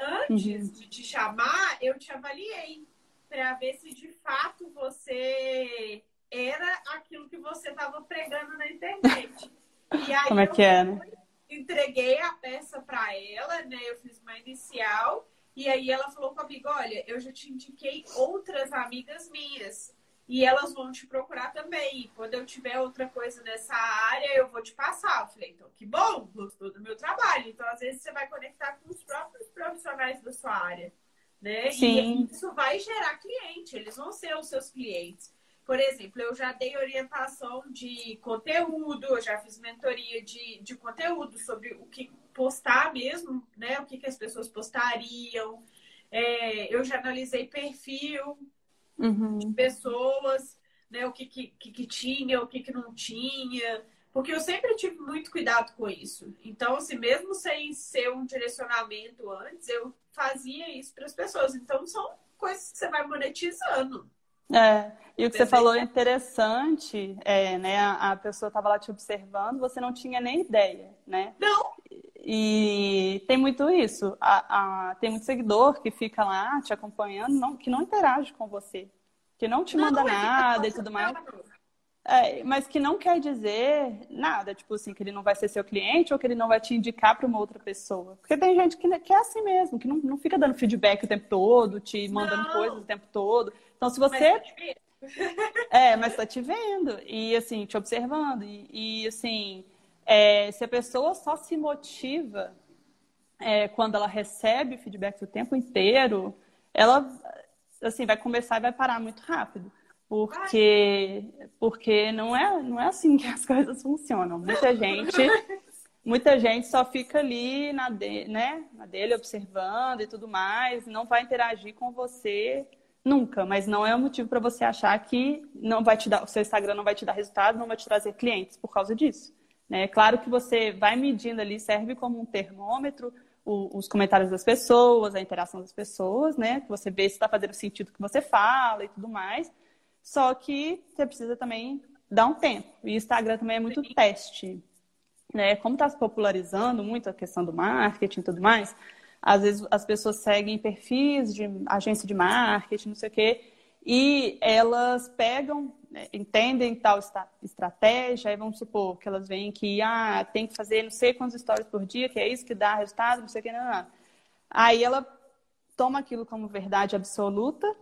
Antes uhum. de te chamar, eu te avaliei para ver se de fato você era aquilo que você estava pregando na internet. E aí Como é que é, né? Entreguei a peça para ela, né? Eu fiz uma inicial. E aí ela falou comigo, olha, eu já te indiquei outras amigas minhas e elas vão te procurar também. Quando eu tiver outra coisa nessa área, eu vou te passar. Eu falei, então que bom, gostou do meu trabalho. Então, às vezes, você vai conectar com os próprios profissionais da sua área. Né? Sim. E isso vai gerar cliente, eles vão ser os seus clientes. Por exemplo, eu já dei orientação de conteúdo, eu já fiz mentoria de, de conteúdo sobre o que postar mesmo, né? O que, que as pessoas postariam. É, eu já analisei perfil, uhum. de pessoas, né? O que, que, que, tinha, o que, que não tinha. Porque eu sempre tive muito cuidado com isso. Então, assim, mesmo sem ser um direcionamento antes, eu fazia isso para as pessoas. Então, são coisas que você vai monetizando. É, e o que você falou é interessante, é, né? A pessoa estava lá te observando, você não tinha nem ideia, né? Não. E tem muito isso. A, a, tem muito seguidor que fica lá te acompanhando, não, que não interage com você, que não te manda não, nada e tudo mais. É, mas que não quer dizer nada, tipo assim, que ele não vai ser seu cliente ou que ele não vai te indicar para uma outra pessoa. Porque tem gente que, que é assim mesmo, que não, não fica dando feedback o tempo todo, te mandando não. coisas o tempo todo. Então, se você. Mas tá é, mas tá te vendo. E assim, te observando. E, e assim, é, se a pessoa só se motiva é, quando ela recebe feedback o tempo inteiro, ela assim vai começar e vai parar muito rápido. porque porque não é não é assim que as coisas funcionam. Muita gente muita gente só fica ali na, de, né, na dele observando e tudo mais, não vai interagir com você nunca, mas não é um motivo para você achar que não vai te dar, o seu Instagram não vai te dar resultado, não vai te trazer clientes por causa disso. Né? Claro que você vai medindo ali, serve como um termômetro o, os comentários das pessoas, a interação das pessoas, né? Que você vê se está fazendo sentido o que você fala e tudo mais. Só que você precisa também dar um tempo. E o Instagram também é muito teste. Né? Como está se popularizando muito a questão do marketing e tudo mais, às vezes as pessoas seguem perfis de agência de marketing, não sei o quê, e elas pegam, entendem tal estratégia, aí vamos supor que elas veem que ah, tem que fazer não sei quantos stories por dia, que é isso que dá resultado, não sei o que, não, não. Aí ela toma aquilo como verdade absoluta,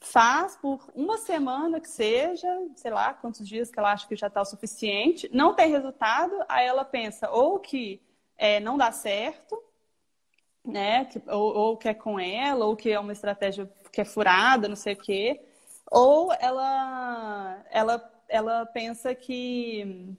faz por uma semana que seja, sei lá, quantos dias que ela acha que já está o suficiente, não tem resultado, aí ela pensa ou que é, não dá certo, né, que, ou, ou que é com ela, ou que é uma estratégia que é furada, não sei o quê, ou ela, ela, ela pensa que.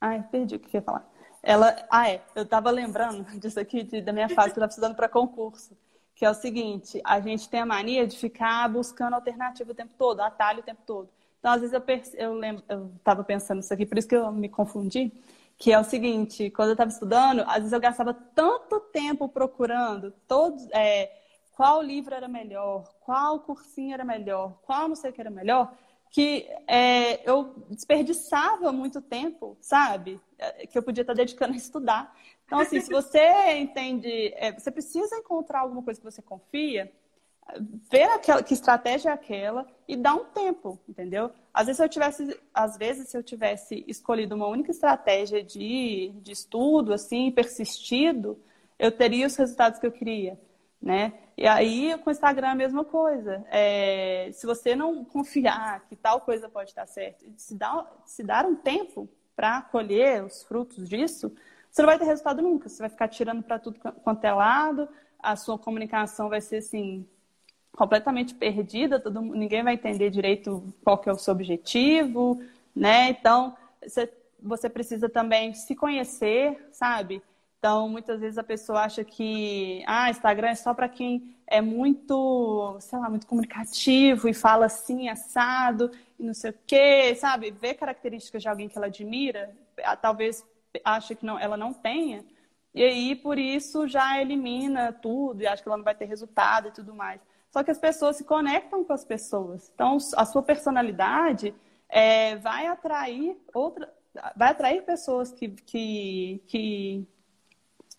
Ai, perdi o que eu ia falar. Ela, ah, é, eu estava lembrando disso aqui, de, da minha fase que eu estava estudando para concurso, que é o seguinte: a gente tem a mania de ficar buscando alternativa o tempo todo, atalho o tempo todo. Então, às vezes, eu, eu lembro, eu estava pensando isso aqui, por isso que eu me confundi, que é o seguinte: quando eu estava estudando, às vezes eu gastava tanto tempo procurando todos. É, qual livro era melhor, qual cursinho era melhor, qual não sei o que era melhor, que é, eu desperdiçava muito tempo, sabe? É, que eu podia estar dedicando a estudar. Então, assim, se você entende, é, você precisa encontrar alguma coisa que você confia, ver aquela, que estratégia é aquela e dar um tempo, entendeu? Às vezes, se eu tivesse, às vezes, se eu tivesse escolhido uma única estratégia de, de estudo, assim, persistido, eu teria os resultados que eu queria né? E aí, com o Instagram, a mesma coisa. É, se você não confiar que tal coisa pode estar certo, se dar, se dar um tempo para colher os frutos disso, você não vai ter resultado nunca. Você vai ficar tirando para tudo quanto é lado, a sua comunicação vai ser assim completamente perdida, todo, ninguém vai entender direito qual que é o seu objetivo, né? Então, você, você precisa também se conhecer, sabe? Então, muitas vezes a pessoa acha que ah, Instagram é só para quem é muito, sei lá, muito comunicativo e fala assim, assado, e não sei o quê, sabe? Vê características de alguém que ela admira, talvez acha que não, ela não tenha, e aí por isso já elimina tudo e acha que ela não vai ter resultado e tudo mais. Só que as pessoas se conectam com as pessoas. Então, a sua personalidade é, vai atrair outra, vai atrair pessoas que, que, que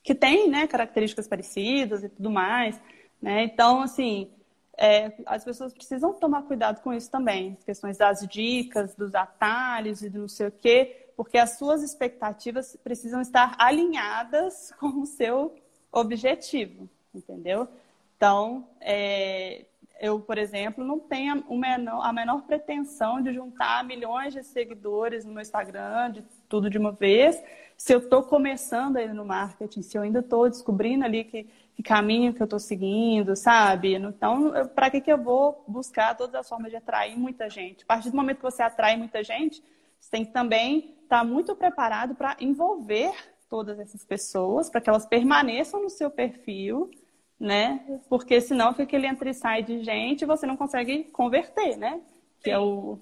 que tem né, características parecidas e tudo mais. Né? Então, assim, é, as pessoas precisam tomar cuidado com isso também. As questões das dicas, dos atalhos e do não sei o quê, porque as suas expectativas precisam estar alinhadas com o seu objetivo, entendeu? Então, é, eu, por exemplo, não tenho menor, a menor pretensão de juntar milhões de seguidores no meu Instagram, de tudo de uma vez. Se eu estou começando aí no marketing, se eu ainda estou descobrindo ali que, que, caminho que eu estou seguindo, sabe? Então, para que, que eu vou buscar todas as formas de atrair muita gente? A partir do momento que você atrai muita gente, você tem que também estar tá muito preparado para envolver todas essas pessoas, para que elas permaneçam no seu perfil né? Porque senão fica ele entra e sai de gente e você não consegue converter, né? Que é o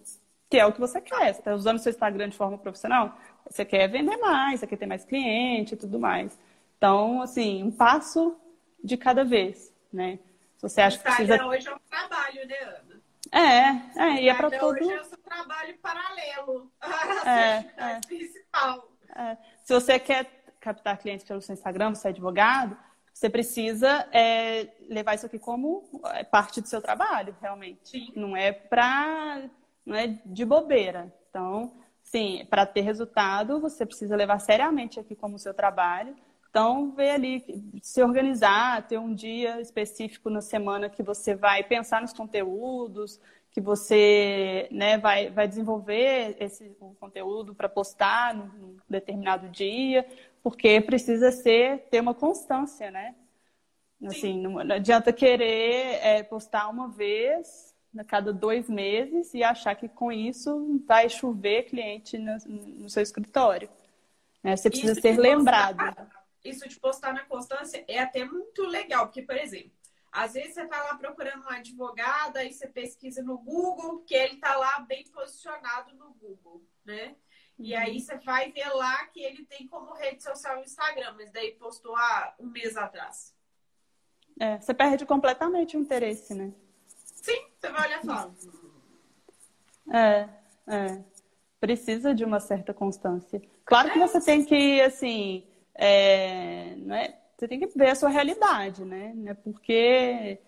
que é o que você quer. Você está usando o seu Instagram de forma profissional, você quer vender mais, você quer ter mais cliente e tudo mais. Então, assim, um passo de cada vez, né? Se você acha que precisa... hoje é um trabalho, né, Ana? É, é, e é para todo... hoje é um trabalho paralelo é, é, principal. É. Se você quer captar clientes pelo seu Instagram, você é advogado, você precisa é, levar isso aqui como é, parte do seu trabalho, realmente. Sim. Não é para, não é de bobeira. Então, sim, para ter resultado, você precisa levar seriamente aqui como seu trabalho. Então, ver ali, se organizar, ter um dia específico na semana que você vai pensar nos conteúdos, que você né, vai, vai desenvolver esse o conteúdo para postar num determinado dia, porque precisa ser ter uma constância, né? Assim, não, não, adianta querer é, postar uma vez, a cada dois meses e achar que com isso vai chover cliente no, no seu escritório. Né? Você precisa isso ser lembrado. isso de postar na constância é até muito legal, porque, por exemplo, às vezes você está lá procurando um advogado, aí você pesquisa no Google, que ele está lá bem posicionado no Google, né? E uhum. aí você vai ver lá que ele tem como rede social o Instagram, mas daí postou há um mês atrás. É, você perde completamente o interesse, né? Sim, você vai olhar só. É, é. Precisa de uma certa constância. Claro que é. você tem que, assim, é, não é, você tem que ver a sua realidade, né? É porque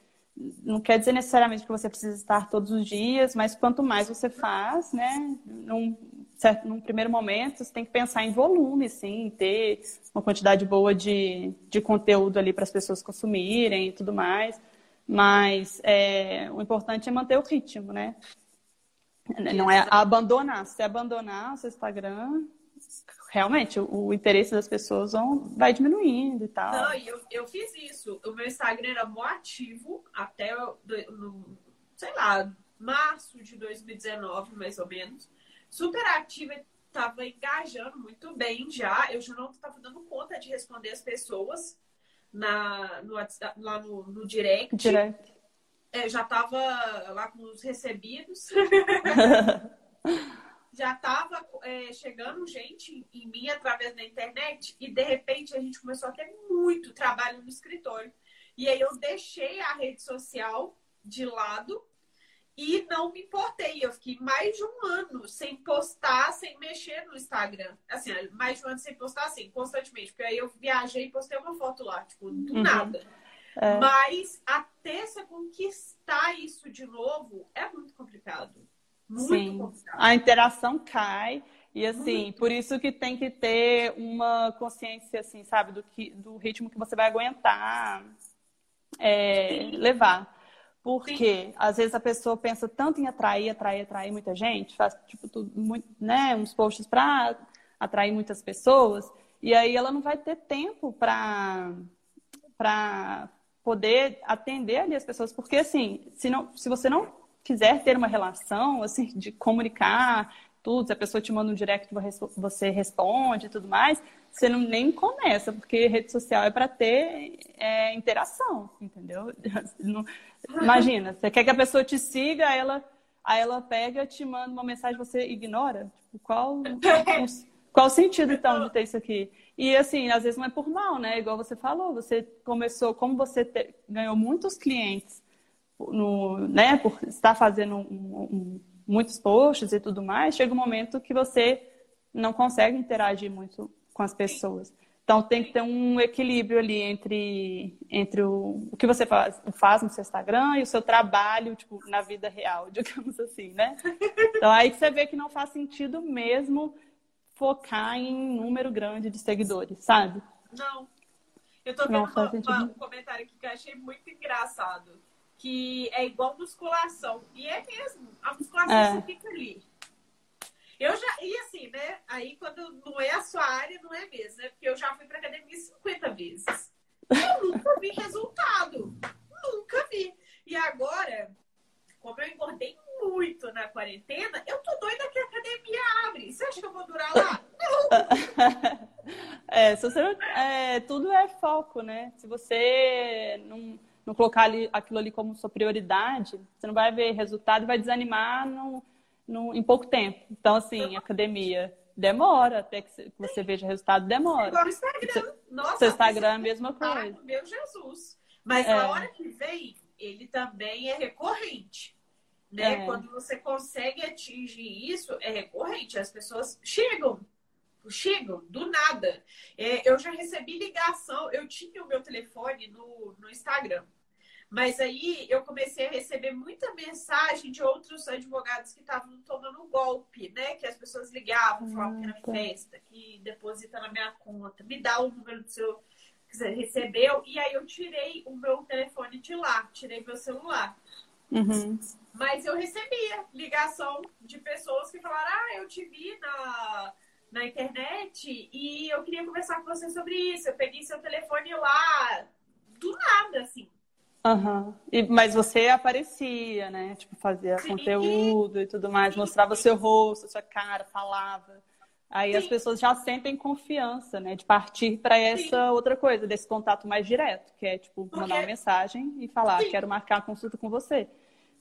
não quer dizer necessariamente que você precisa estar todos os dias, mas quanto mais você faz, né? Num, certo, num primeiro momento, você tem que pensar em volume, sim, ter uma quantidade boa de, de conteúdo ali para as pessoas consumirem e tudo mais. Mas é, o importante é manter o ritmo, né? Não é abandonar. Se abandonar o seu Instagram, realmente o, o, interesse das pessoas vão, vai diminuindo e tal. Não, eu, eu fiz isso. O meu Instagram era mó ativo até, no, sei lá, março de 2019, mais ou menos. Super ativa, estava engajando muito bem já. Eu já não estava dando conta de responder as pessoas na, no, lá no, no direct. Direct. É, já estava lá com os recebidos. já estava é, chegando gente em mim através da internet e de repente a gente começou a ter muito trabalho no escritório. E aí eu deixei a rede social de lado e não me importei. Eu fiquei mais de um ano sem postar, sem mexer no Instagram. Assim, mais de um ano sem postar, assim, constantemente. Porque aí eu viajei e postei uma foto lá, tipo, do uhum. nada. É. Mas até se conquistar isso de novo é muito complicado. Muito Sim. complicado. A interação cai. E assim, muito. por isso que tem que ter uma consciência, assim, sabe, do, que, do ritmo que você vai aguentar é, levar. Porque Sim. às vezes a pessoa pensa tanto em atrair, atrair, atrair muita gente, faz tipo tudo muito, né, uns posts para atrair muitas pessoas, e aí ela não vai ter tempo para para poder atender ali as pessoas, porque assim, se não, se você não quiser ter uma relação assim de comunicar tudo, se a pessoa te manda um direct, você responde e tudo mais, você não nem começa, porque rede social é para ter é, interação, entendeu? Não, imagina, você quer que a pessoa te siga, ela, aí ela pega, te manda uma mensagem, você ignora? Tipo, qual, qual sentido, então, de ter isso aqui? E, assim, às vezes não é por mal, né? Igual você falou, você começou, como você te, ganhou muitos clientes, no, né, por estar fazendo um, um, muitos posts e tudo mais, chega um momento que você não consegue interagir muito com as pessoas. Então tem que ter um equilíbrio ali entre, entre o, o que você faz, faz no seu Instagram e o seu trabalho, tipo, na vida real, digamos assim, né? Então aí que você vê que não faz sentido mesmo focar em um número grande de seguidores, sabe? Não. Eu tô vendo uma, um comentário aqui que eu achei muito engraçado. Que é igual musculação. E é mesmo. A musculação é. fica ali. Eu já, e assim, né? Aí quando não é a sua área, não é mesmo, né? Porque eu já fui pra academia 50 vezes. Eu nunca vi resultado. Nunca vi. E agora, como eu engordei muito na quarentena, eu tô doida que a academia abre. Você acha que eu vou durar lá? Não! é, se você não, é, tudo é foco, né? Se você não, não colocar ali, aquilo ali como sua prioridade, você não vai ver resultado e vai desanimar no, em pouco tempo. Então, assim, academia demora até que você veja resultado, demora. Igual o Instagram. Nossa, seu Instagram é a mesma coisa. meu Jesus. Mas é. a hora que vem, ele também é recorrente. Né? É. Quando você consegue atingir isso, é recorrente. As pessoas chegam, chegam do nada. É, eu já recebi ligação, eu tinha o meu telefone no, no Instagram. Mas aí eu comecei a receber muita mensagem de outros advogados que estavam tomando um golpe, né? Que as pessoas ligavam, falavam que era tá. festa, que deposita na minha conta, me dá o número do seu que você recebeu. E aí eu tirei o meu telefone de lá, tirei meu celular. Uhum. Mas eu recebia ligação de pessoas que falaram: Ah, eu te vi na, na internet e eu queria conversar com você sobre isso. Eu peguei seu telefone lá, do nada, assim. Uhum. E, mas você aparecia, né? Tipo, fazia Sim. conteúdo e tudo mais, mostrava seu rosto, sua cara, falava. Aí Sim. as pessoas já sentem confiança, né? De partir para essa Sim. outra coisa, desse contato mais direto, que é tipo Porque... mandar uma mensagem e falar, quero marcar a consulta com você.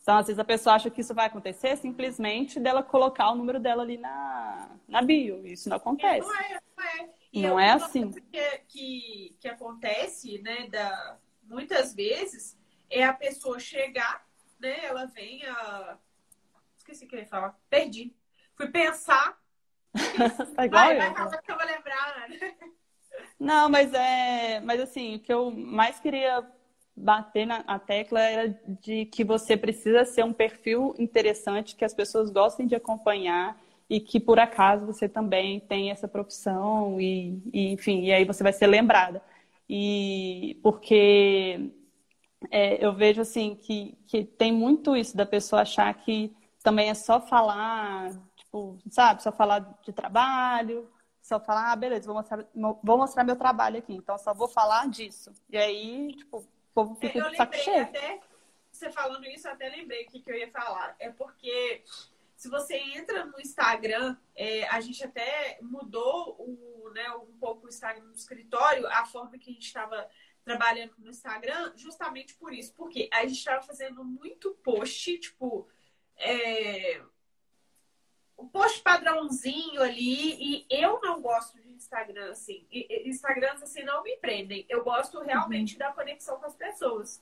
Então, às vezes a pessoa acha que isso vai acontecer simplesmente dela colocar o número dela ali na, na bio. Isso não acontece. Não é, não é. E não é assim. Que, que, que acontece, né, da, muitas vezes, é a pessoa chegar, né, ela vem a... Esqueci o que eu ia falar. Perdi. Fui pensar. tá igual vai, eu. Vai que eu vou lembrar, né? Não, mas é... Mas assim, o que eu mais queria bater na a tecla era de que você precisa ser um perfil interessante, que as pessoas gostem de acompanhar e que por acaso você também tem essa profissão e, e enfim, e aí você vai ser lembrada. E porque é, eu vejo assim que, que tem muito isso da pessoa achar que também é só falar, tipo, sabe, só falar de trabalho, só falar, ah, beleza, vou mostrar, vou mostrar meu trabalho aqui, então só vou falar disso. E aí, tipo, povo fica eu de saco cheio. Até, você falando isso, eu até lembrei o que, que eu ia falar. É porque se você entra no Instagram, é, a gente até mudou o, né, um pouco o Instagram no escritório, a forma que a gente estava trabalhando no Instagram, justamente por isso. Porque a gente estava fazendo muito post, tipo, é, o post padrãozinho ali, e eu não gosto de Instagram assim. Instagrams assim não me prendem. Eu gosto realmente uhum. da conexão com as pessoas.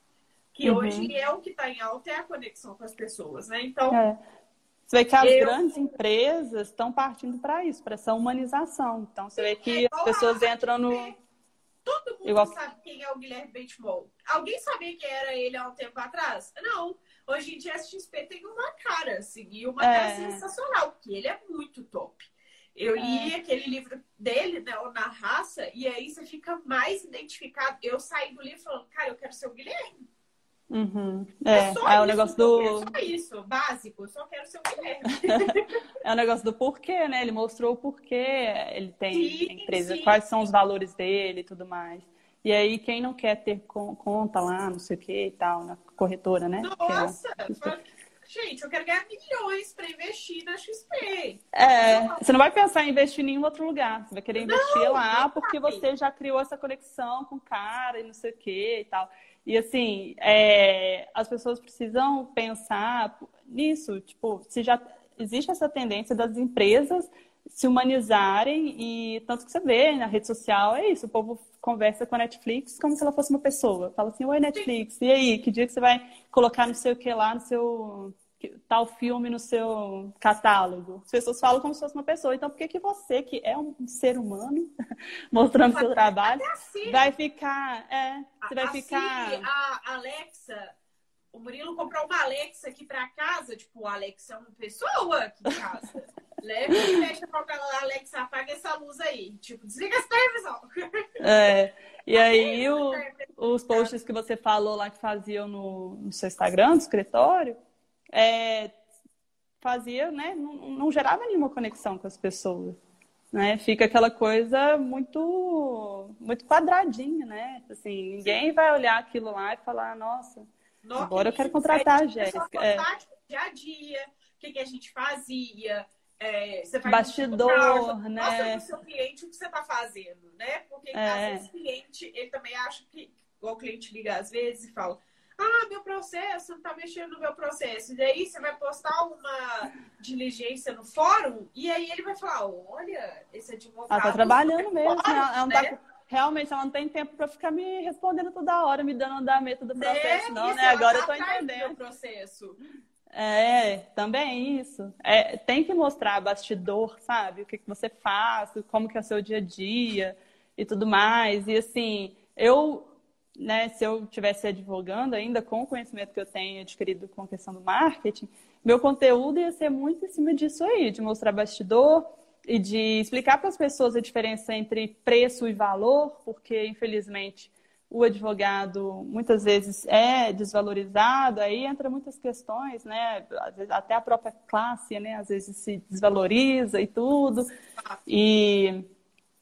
Que uhum. hoje é o que está em alta é a conexão com as pessoas, né? Então. É. Você vê que as eu... grandes empresas estão partindo para isso, para essa humanização. Então, você vê que é, as pessoas entram no. Todo mundo Igual... sabe quem é o Guilherme Benchmall. Alguém sabia quem era ele há um tempo atrás? Não. Hoje em dia a XP tem uma cara, assim, e uma é... cara sensacional, porque ele é muito top. Eu é. li aquele livro dele, né, o Na Raça, e aí você fica mais identificado. Eu saí do livro falando, cara, eu quero ser o Guilherme. Uhum. É, é, é o negócio do. É só isso, básico, eu só quero ser o Guilherme. é o negócio do porquê, né? Ele mostrou o porquê ele tem sim, empresa, sim. quais são os valores dele e tudo mais. E aí, quem não quer ter conta lá, não sei o que e tal, na corretora, né? Nossa, é... gente, eu quero ganhar milhões para investir na XP. É, você não vai pensar em investir em nenhum outro lugar. Você vai querer investir não, lá porque você já criou essa conexão com o cara e não sei o que e tal. E assim, é, as pessoas precisam pensar nisso, tipo, se já existe essa tendência das empresas se humanizarem e tanto que você vê na rede social é isso, o povo conversa com a Netflix como se ela fosse uma pessoa. Fala assim, oi Netflix, e aí, que dia que você vai colocar não sei o que lá no seu tal filme no seu catálogo? As pessoas falam como se fosse uma pessoa. Então, por que, que você, que é um ser humano, mostrando seu trabalho, vai ficar. É, você vai assim, ficar. A Alexa, o Murilo comprou uma Alexa aqui para casa, tipo, a Alexa é uma pessoa aqui em casa. Leva e fecha pra Alexa, apaga essa luz aí. Tipo, desliga essa televisão. É. E aí, o, os posts que você falou lá que faziam no, no seu Instagram, no escritório, é, fazia, né? Não, não gerava nenhuma conexão com as pessoas. Né? Fica aquela coisa muito muito quadradinha, né? Assim, ninguém vai olhar aquilo lá e falar, nossa, nossa agora eu quero contratar a Jéssica. É. Dia a dia, o que, que a gente fazia, é, bastidor, né? Mostra pro seu cliente o que você está fazendo, né? Porque é. às vezes o cliente, ele também acha que, igual o cliente liga às vezes e fala, ah, meu processo, não tá mexendo no meu processo. E daí você vai postar uma diligência no fórum e aí ele vai falar, olha, esse advogado... Ela tá trabalhando mesmo, fórum, ela, ela né? tá realmente ela não tem tempo para ficar me respondendo toda hora, me dando andamento do né? processo, é, não, né? Agora eu tô entendendo. O processo. É, também isso. É, tem que mostrar bastidor, sabe? O que, que você faz, como que é o seu dia a dia e tudo mais. E assim, eu, né, se eu estivesse advogando ainda com o conhecimento que eu tenho adquirido com a questão do marketing, meu conteúdo ia ser muito em cima disso aí, de mostrar bastidor e de explicar para as pessoas a diferença entre preço e valor, porque infelizmente o advogado muitas vezes é desvalorizado, aí entra muitas questões, né? Até a própria classe, né? Às vezes se desvaloriza e tudo. E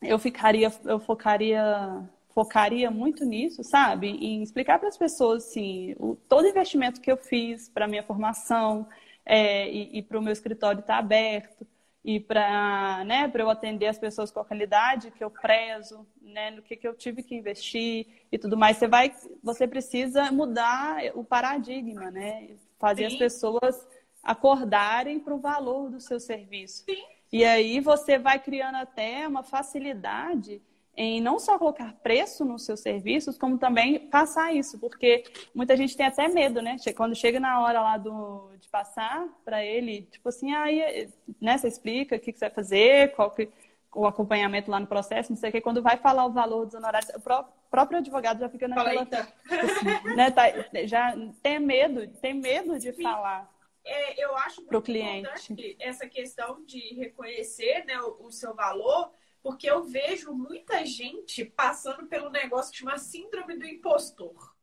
eu ficaria, eu focaria focaria muito nisso, sabe? Em explicar para as pessoas, assim, o, todo investimento que eu fiz para minha formação é, e, e para o meu escritório estar tá aberto e para né, eu atender as pessoas com a qualidade que eu prezo, né, no que, que eu tive que investir e tudo mais. Você vai, você precisa mudar o paradigma, né? Fazer Sim. as pessoas acordarem para o valor do seu serviço. Sim. E aí você vai criando até uma facilidade em não só colocar preço nos seus serviços, como também passar isso, porque muita gente tem até medo, né? Quando chega na hora lá do, de passar para ele, tipo assim, aí, né, você explica o que, que você vai fazer, qual que, o acompanhamento lá no processo, não sei o que, quando vai falar o valor dos honorários, o próprio advogado já fica naquela. Então. Tipo assim, né, tá, já tem medo, tem medo de Sim. falar. É, eu acho muito cliente essa questão de reconhecer né, o, o seu valor porque eu vejo muita gente passando pelo negócio que chama síndrome do impostor.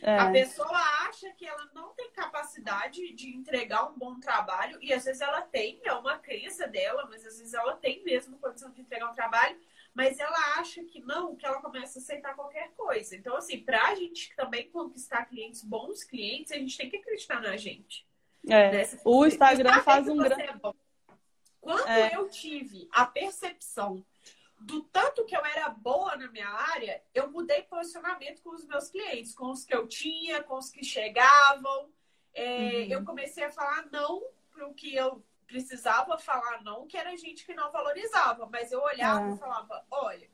É. A pessoa acha que ela não tem capacidade de entregar um bom trabalho, e às vezes ela tem, é uma crença dela, mas às vezes ela tem mesmo condição de entregar um trabalho, mas ela acha que não, que ela começa a aceitar qualquer coisa. Então, assim, para a gente também conquistar clientes, bons clientes, a gente tem que acreditar na gente. É. Né? O Instagram faz um grande. É Quando é. eu tive a percepção do tanto que eu era boa na minha área, eu mudei posicionamento com os meus clientes, com os que eu tinha, com os que chegavam. É, uhum. Eu comecei a falar não para o que eu precisava falar não, que era gente que não valorizava. Mas eu olhava é. e falava: olha,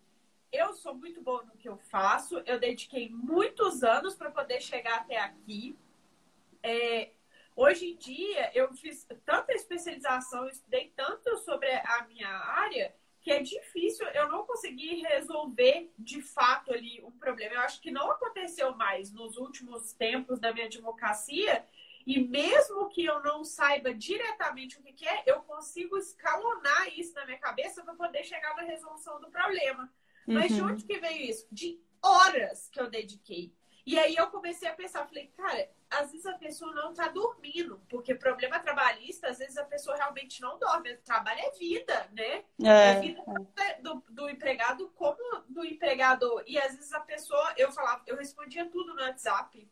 eu sou muito boa no que eu faço, eu dediquei muitos anos para poder chegar até aqui. É, hoje em dia, eu fiz tanta especialização, eu estudei tanto sobre a minha área que é difícil, eu não consegui resolver de fato ali um problema. Eu acho que não aconteceu mais nos últimos tempos da minha advocacia. E mesmo que eu não saiba diretamente o que, que é, eu consigo escalonar isso na minha cabeça para poder chegar na resolução do problema. Uhum. Mas de uhum. onde que veio isso? De horas que eu dediquei. E aí eu comecei a pensar, falei, cara, às vezes a pessoa não está dormindo, porque problema trabalhista, às vezes a pessoa realmente não dorme. O trabalho é vida, né? É, é vida. Do, do, empregado como do empregador. E às vezes a pessoa, eu falava, eu respondia tudo no WhatsApp.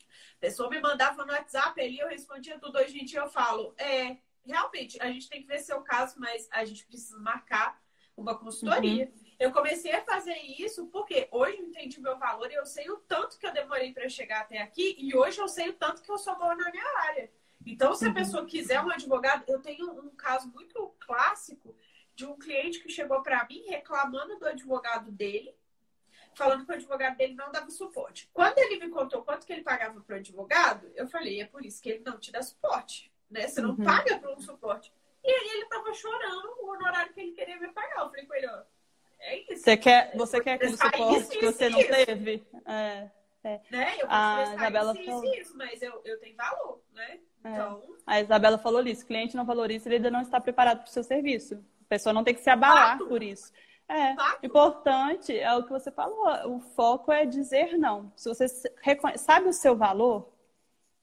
A pessoa me mandava no WhatsApp ali, eu respondia tudo. Hoje em dia eu falo, é, realmente, a gente tem que ver seu caso, mas a gente precisa marcar uma consultoria. Uhum. Eu comecei a fazer isso porque hoje eu entendi o meu valor e eu sei o tanto que eu demorei para chegar até aqui e hoje eu sei o tanto que eu sou boa na minha área. Então, se a uhum. pessoa quiser um advogado, eu tenho um caso muito clássico de um cliente que chegou para mim reclamando do advogado dele, falando que o advogado dele não dava suporte. Quando ele me contou quanto que ele pagava para o advogado, eu falei, é por isso que ele não te dá suporte, né? Você não uhum. paga por um suporte. E aí ele tava chorando o honorário que ele queria me pagar. Eu falei com ele, ó, é isso. Você quer, você quer aquele suporte isso, que você não isso. teve? É, é. Né? Eu a Isabela isso, falou... isso, mas eu, eu tenho valor, né? É. Então... A Isabela falou isso, o cliente não valoriza, ele ainda não está preparado para o seu serviço. A pessoa não tem que se abalar Fato. por isso. É, Fato. importante é o que você falou, o foco é dizer não. Se você sabe o seu valor,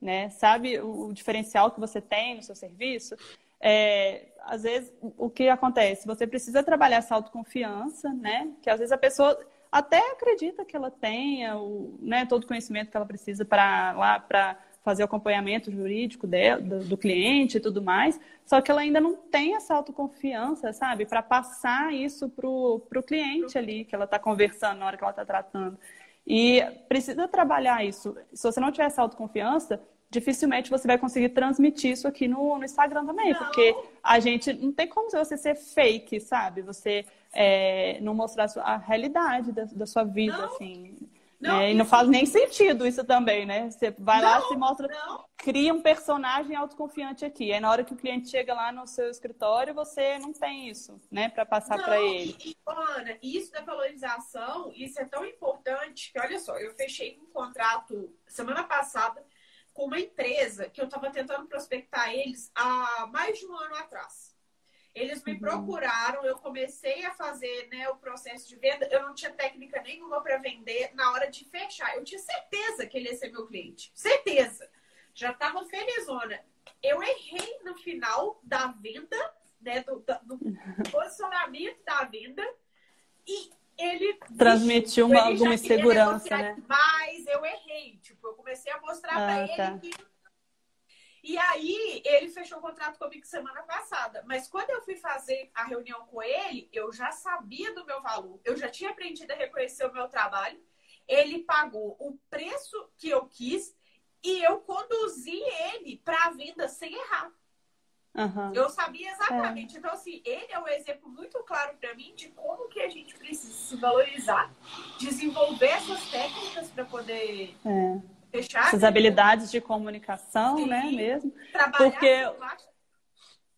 né, sabe o diferencial que você tem no seu serviço, é, às vezes, o que acontece? Você precisa trabalhar essa autoconfiança, né? Que às vezes a pessoa até acredita que ela tenha o, né, todo o conhecimento que ela precisa para lá para fazer o acompanhamento jurídico dela, do, do, cliente e tudo mais, só que ela ainda não tem essa autoconfiança, sabe, para passar isso para o cliente ali que ela está conversando na hora que ela está tratando. E precisa trabalhar isso. Se você não tiver essa autoconfiança, dificilmente você vai conseguir transmitir isso aqui no, no Instagram também, não. porque a gente não tem como você ser fake, sabe? Você é, não mostrar a, sua, a realidade da, da, sua vida, não. assim. Não, né? E não faz nem sentido isso também, né? Você vai lá, se mostra, cria um personagem autoconfiante aqui. Aí na hora que o cliente chega lá no seu escritório, você não tem isso, né, para passar para ele. E, Ana, isso da valorização, isso é tão importante que, olha só, eu fechei um contrato semana passada com uma empresa que eu estava tentando prospectar eles há mais de um ano atrás. Eles me uhum. procuraram, eu comecei a fazer né, o processo de venda. Eu não tinha técnica nenhuma para vender na hora de fechar. Eu tinha certeza que ele ia ser meu cliente. Certeza. Já estava felizona. Eu errei no final da venda, né, do, do, do posicionamento da venda. E ele transmitiu uma, ele alguma insegurança, né? Mas eu errei, tipo, eu comecei a mostrar ah, para tá. ele que e aí, ele fechou o contrato comigo semana passada. Mas quando eu fui fazer a reunião com ele, eu já sabia do meu valor. Eu já tinha aprendido a reconhecer o meu trabalho. Ele pagou o preço que eu quis e eu conduzi ele para a vida sem errar. Uhum. Eu sabia exatamente. É. Então, assim, ele é um exemplo muito claro para mim de como que a gente precisa se valorizar, desenvolver essas técnicas para poder é. fechar. Essas habilidades de comunicação, Sim. né, mesmo. Trabalhar Porque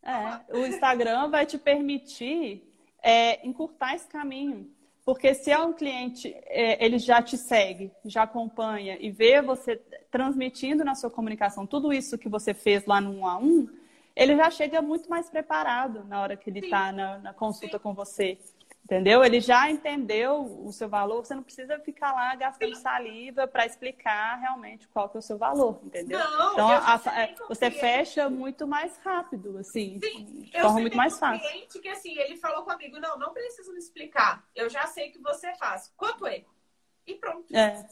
é, o Instagram vai te permitir é, encurtar esse caminho. Porque se é um cliente, é, ele já te segue, já acompanha e vê você transmitindo na sua comunicação tudo isso que você fez lá no um a um, ele já chega muito mais preparado na hora que ele está na, na, consulta Sim. com você. Entendeu? Ele já entendeu o seu valor, você não precisa ficar lá gastando saliva para explicar realmente qual que é o seu valor, entendeu? Não, então, a, a, você fecha muito mais rápido, assim, Sim, de forma muito mais fácil. cliente que assim, ele falou comigo, não, não precisa me explicar, eu já sei que você faz. Quanto é? E pronto. É,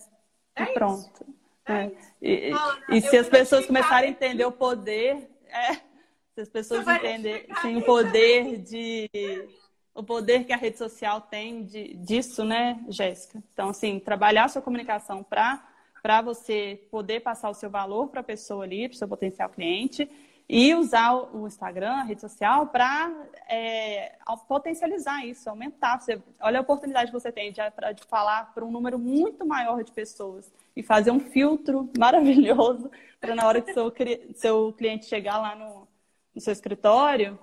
é e pronto. É. É. E, Ana, e se as pessoas começarem a entender o poder, é, se as pessoas entenderem o poder de o poder que a rede social tem de, disso, né, Jéssica? Então, assim, trabalhar a sua comunicação para para você poder passar o seu valor para a pessoa ali, para o seu potencial cliente, e usar o Instagram, a rede social, para é, potencializar isso, aumentar. Você, olha a oportunidade que você tem de, de falar para um número muito maior de pessoas e fazer um filtro maravilhoso para na hora que seu, seu cliente chegar lá no, no seu escritório,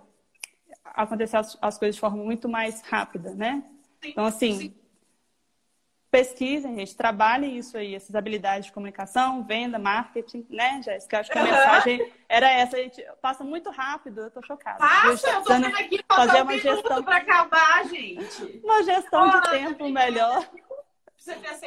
acontecer as, as, coisas de forma muito mais rápida, né? Sim, então, assim, sim. pesquisem, gente, trabalhem isso aí, essas habilidades de comunicação, venda, marketing, né, Jéssica? Acho que a uhum. mensagem era essa, a gente passa muito rápido, eu tô chocada. Passa, eu tô vendo aqui fazer uma gestão para acabar, gente. Uma gestão de tempo melhor.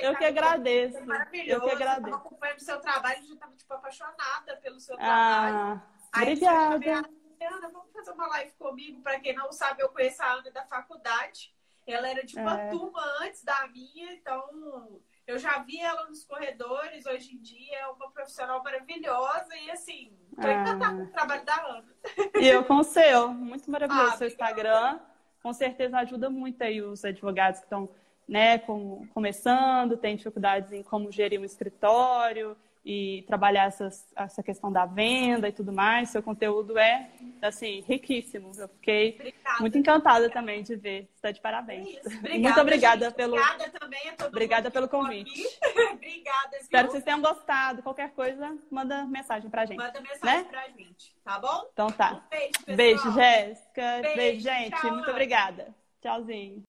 Eu que agradeço. Eu que agradeço. Eu acompanhando o seu trabalho, já estava tipo apaixonada pelo seu trabalho. Ah, obrigada. Ana, vamos fazer uma live comigo. Para quem não sabe, eu conheço a Ana da faculdade. Ela era de uma é. turma antes da minha, então eu já vi ela nos corredores. Hoje em dia é uma profissional maravilhosa e assim, tô é. encantada com o trabalho da Ana. E eu com o seu, muito maravilhoso ah, seu Instagram. Com certeza ajuda muito aí os advogados que estão né, com, começando, têm dificuldades em como gerir um escritório e trabalhar essas, essa questão da venda e tudo mais. Seu conteúdo é, assim, riquíssimo. Eu fiquei obrigada, muito encantada obrigada. também de ver. Você está de parabéns. É obrigada, muito obrigada gente. pelo. Obrigada também a todo Obrigada pelo convite. obrigada. Espero que vocês tenham gostado. Qualquer coisa, manda mensagem pra gente. Manda mensagem né? pra gente, tá bom? Então tá. Um beijo, pessoal. Beijo, Jéssica. Beijo, beijo, gente. Tchau, muito obrigada. Tchauzinho.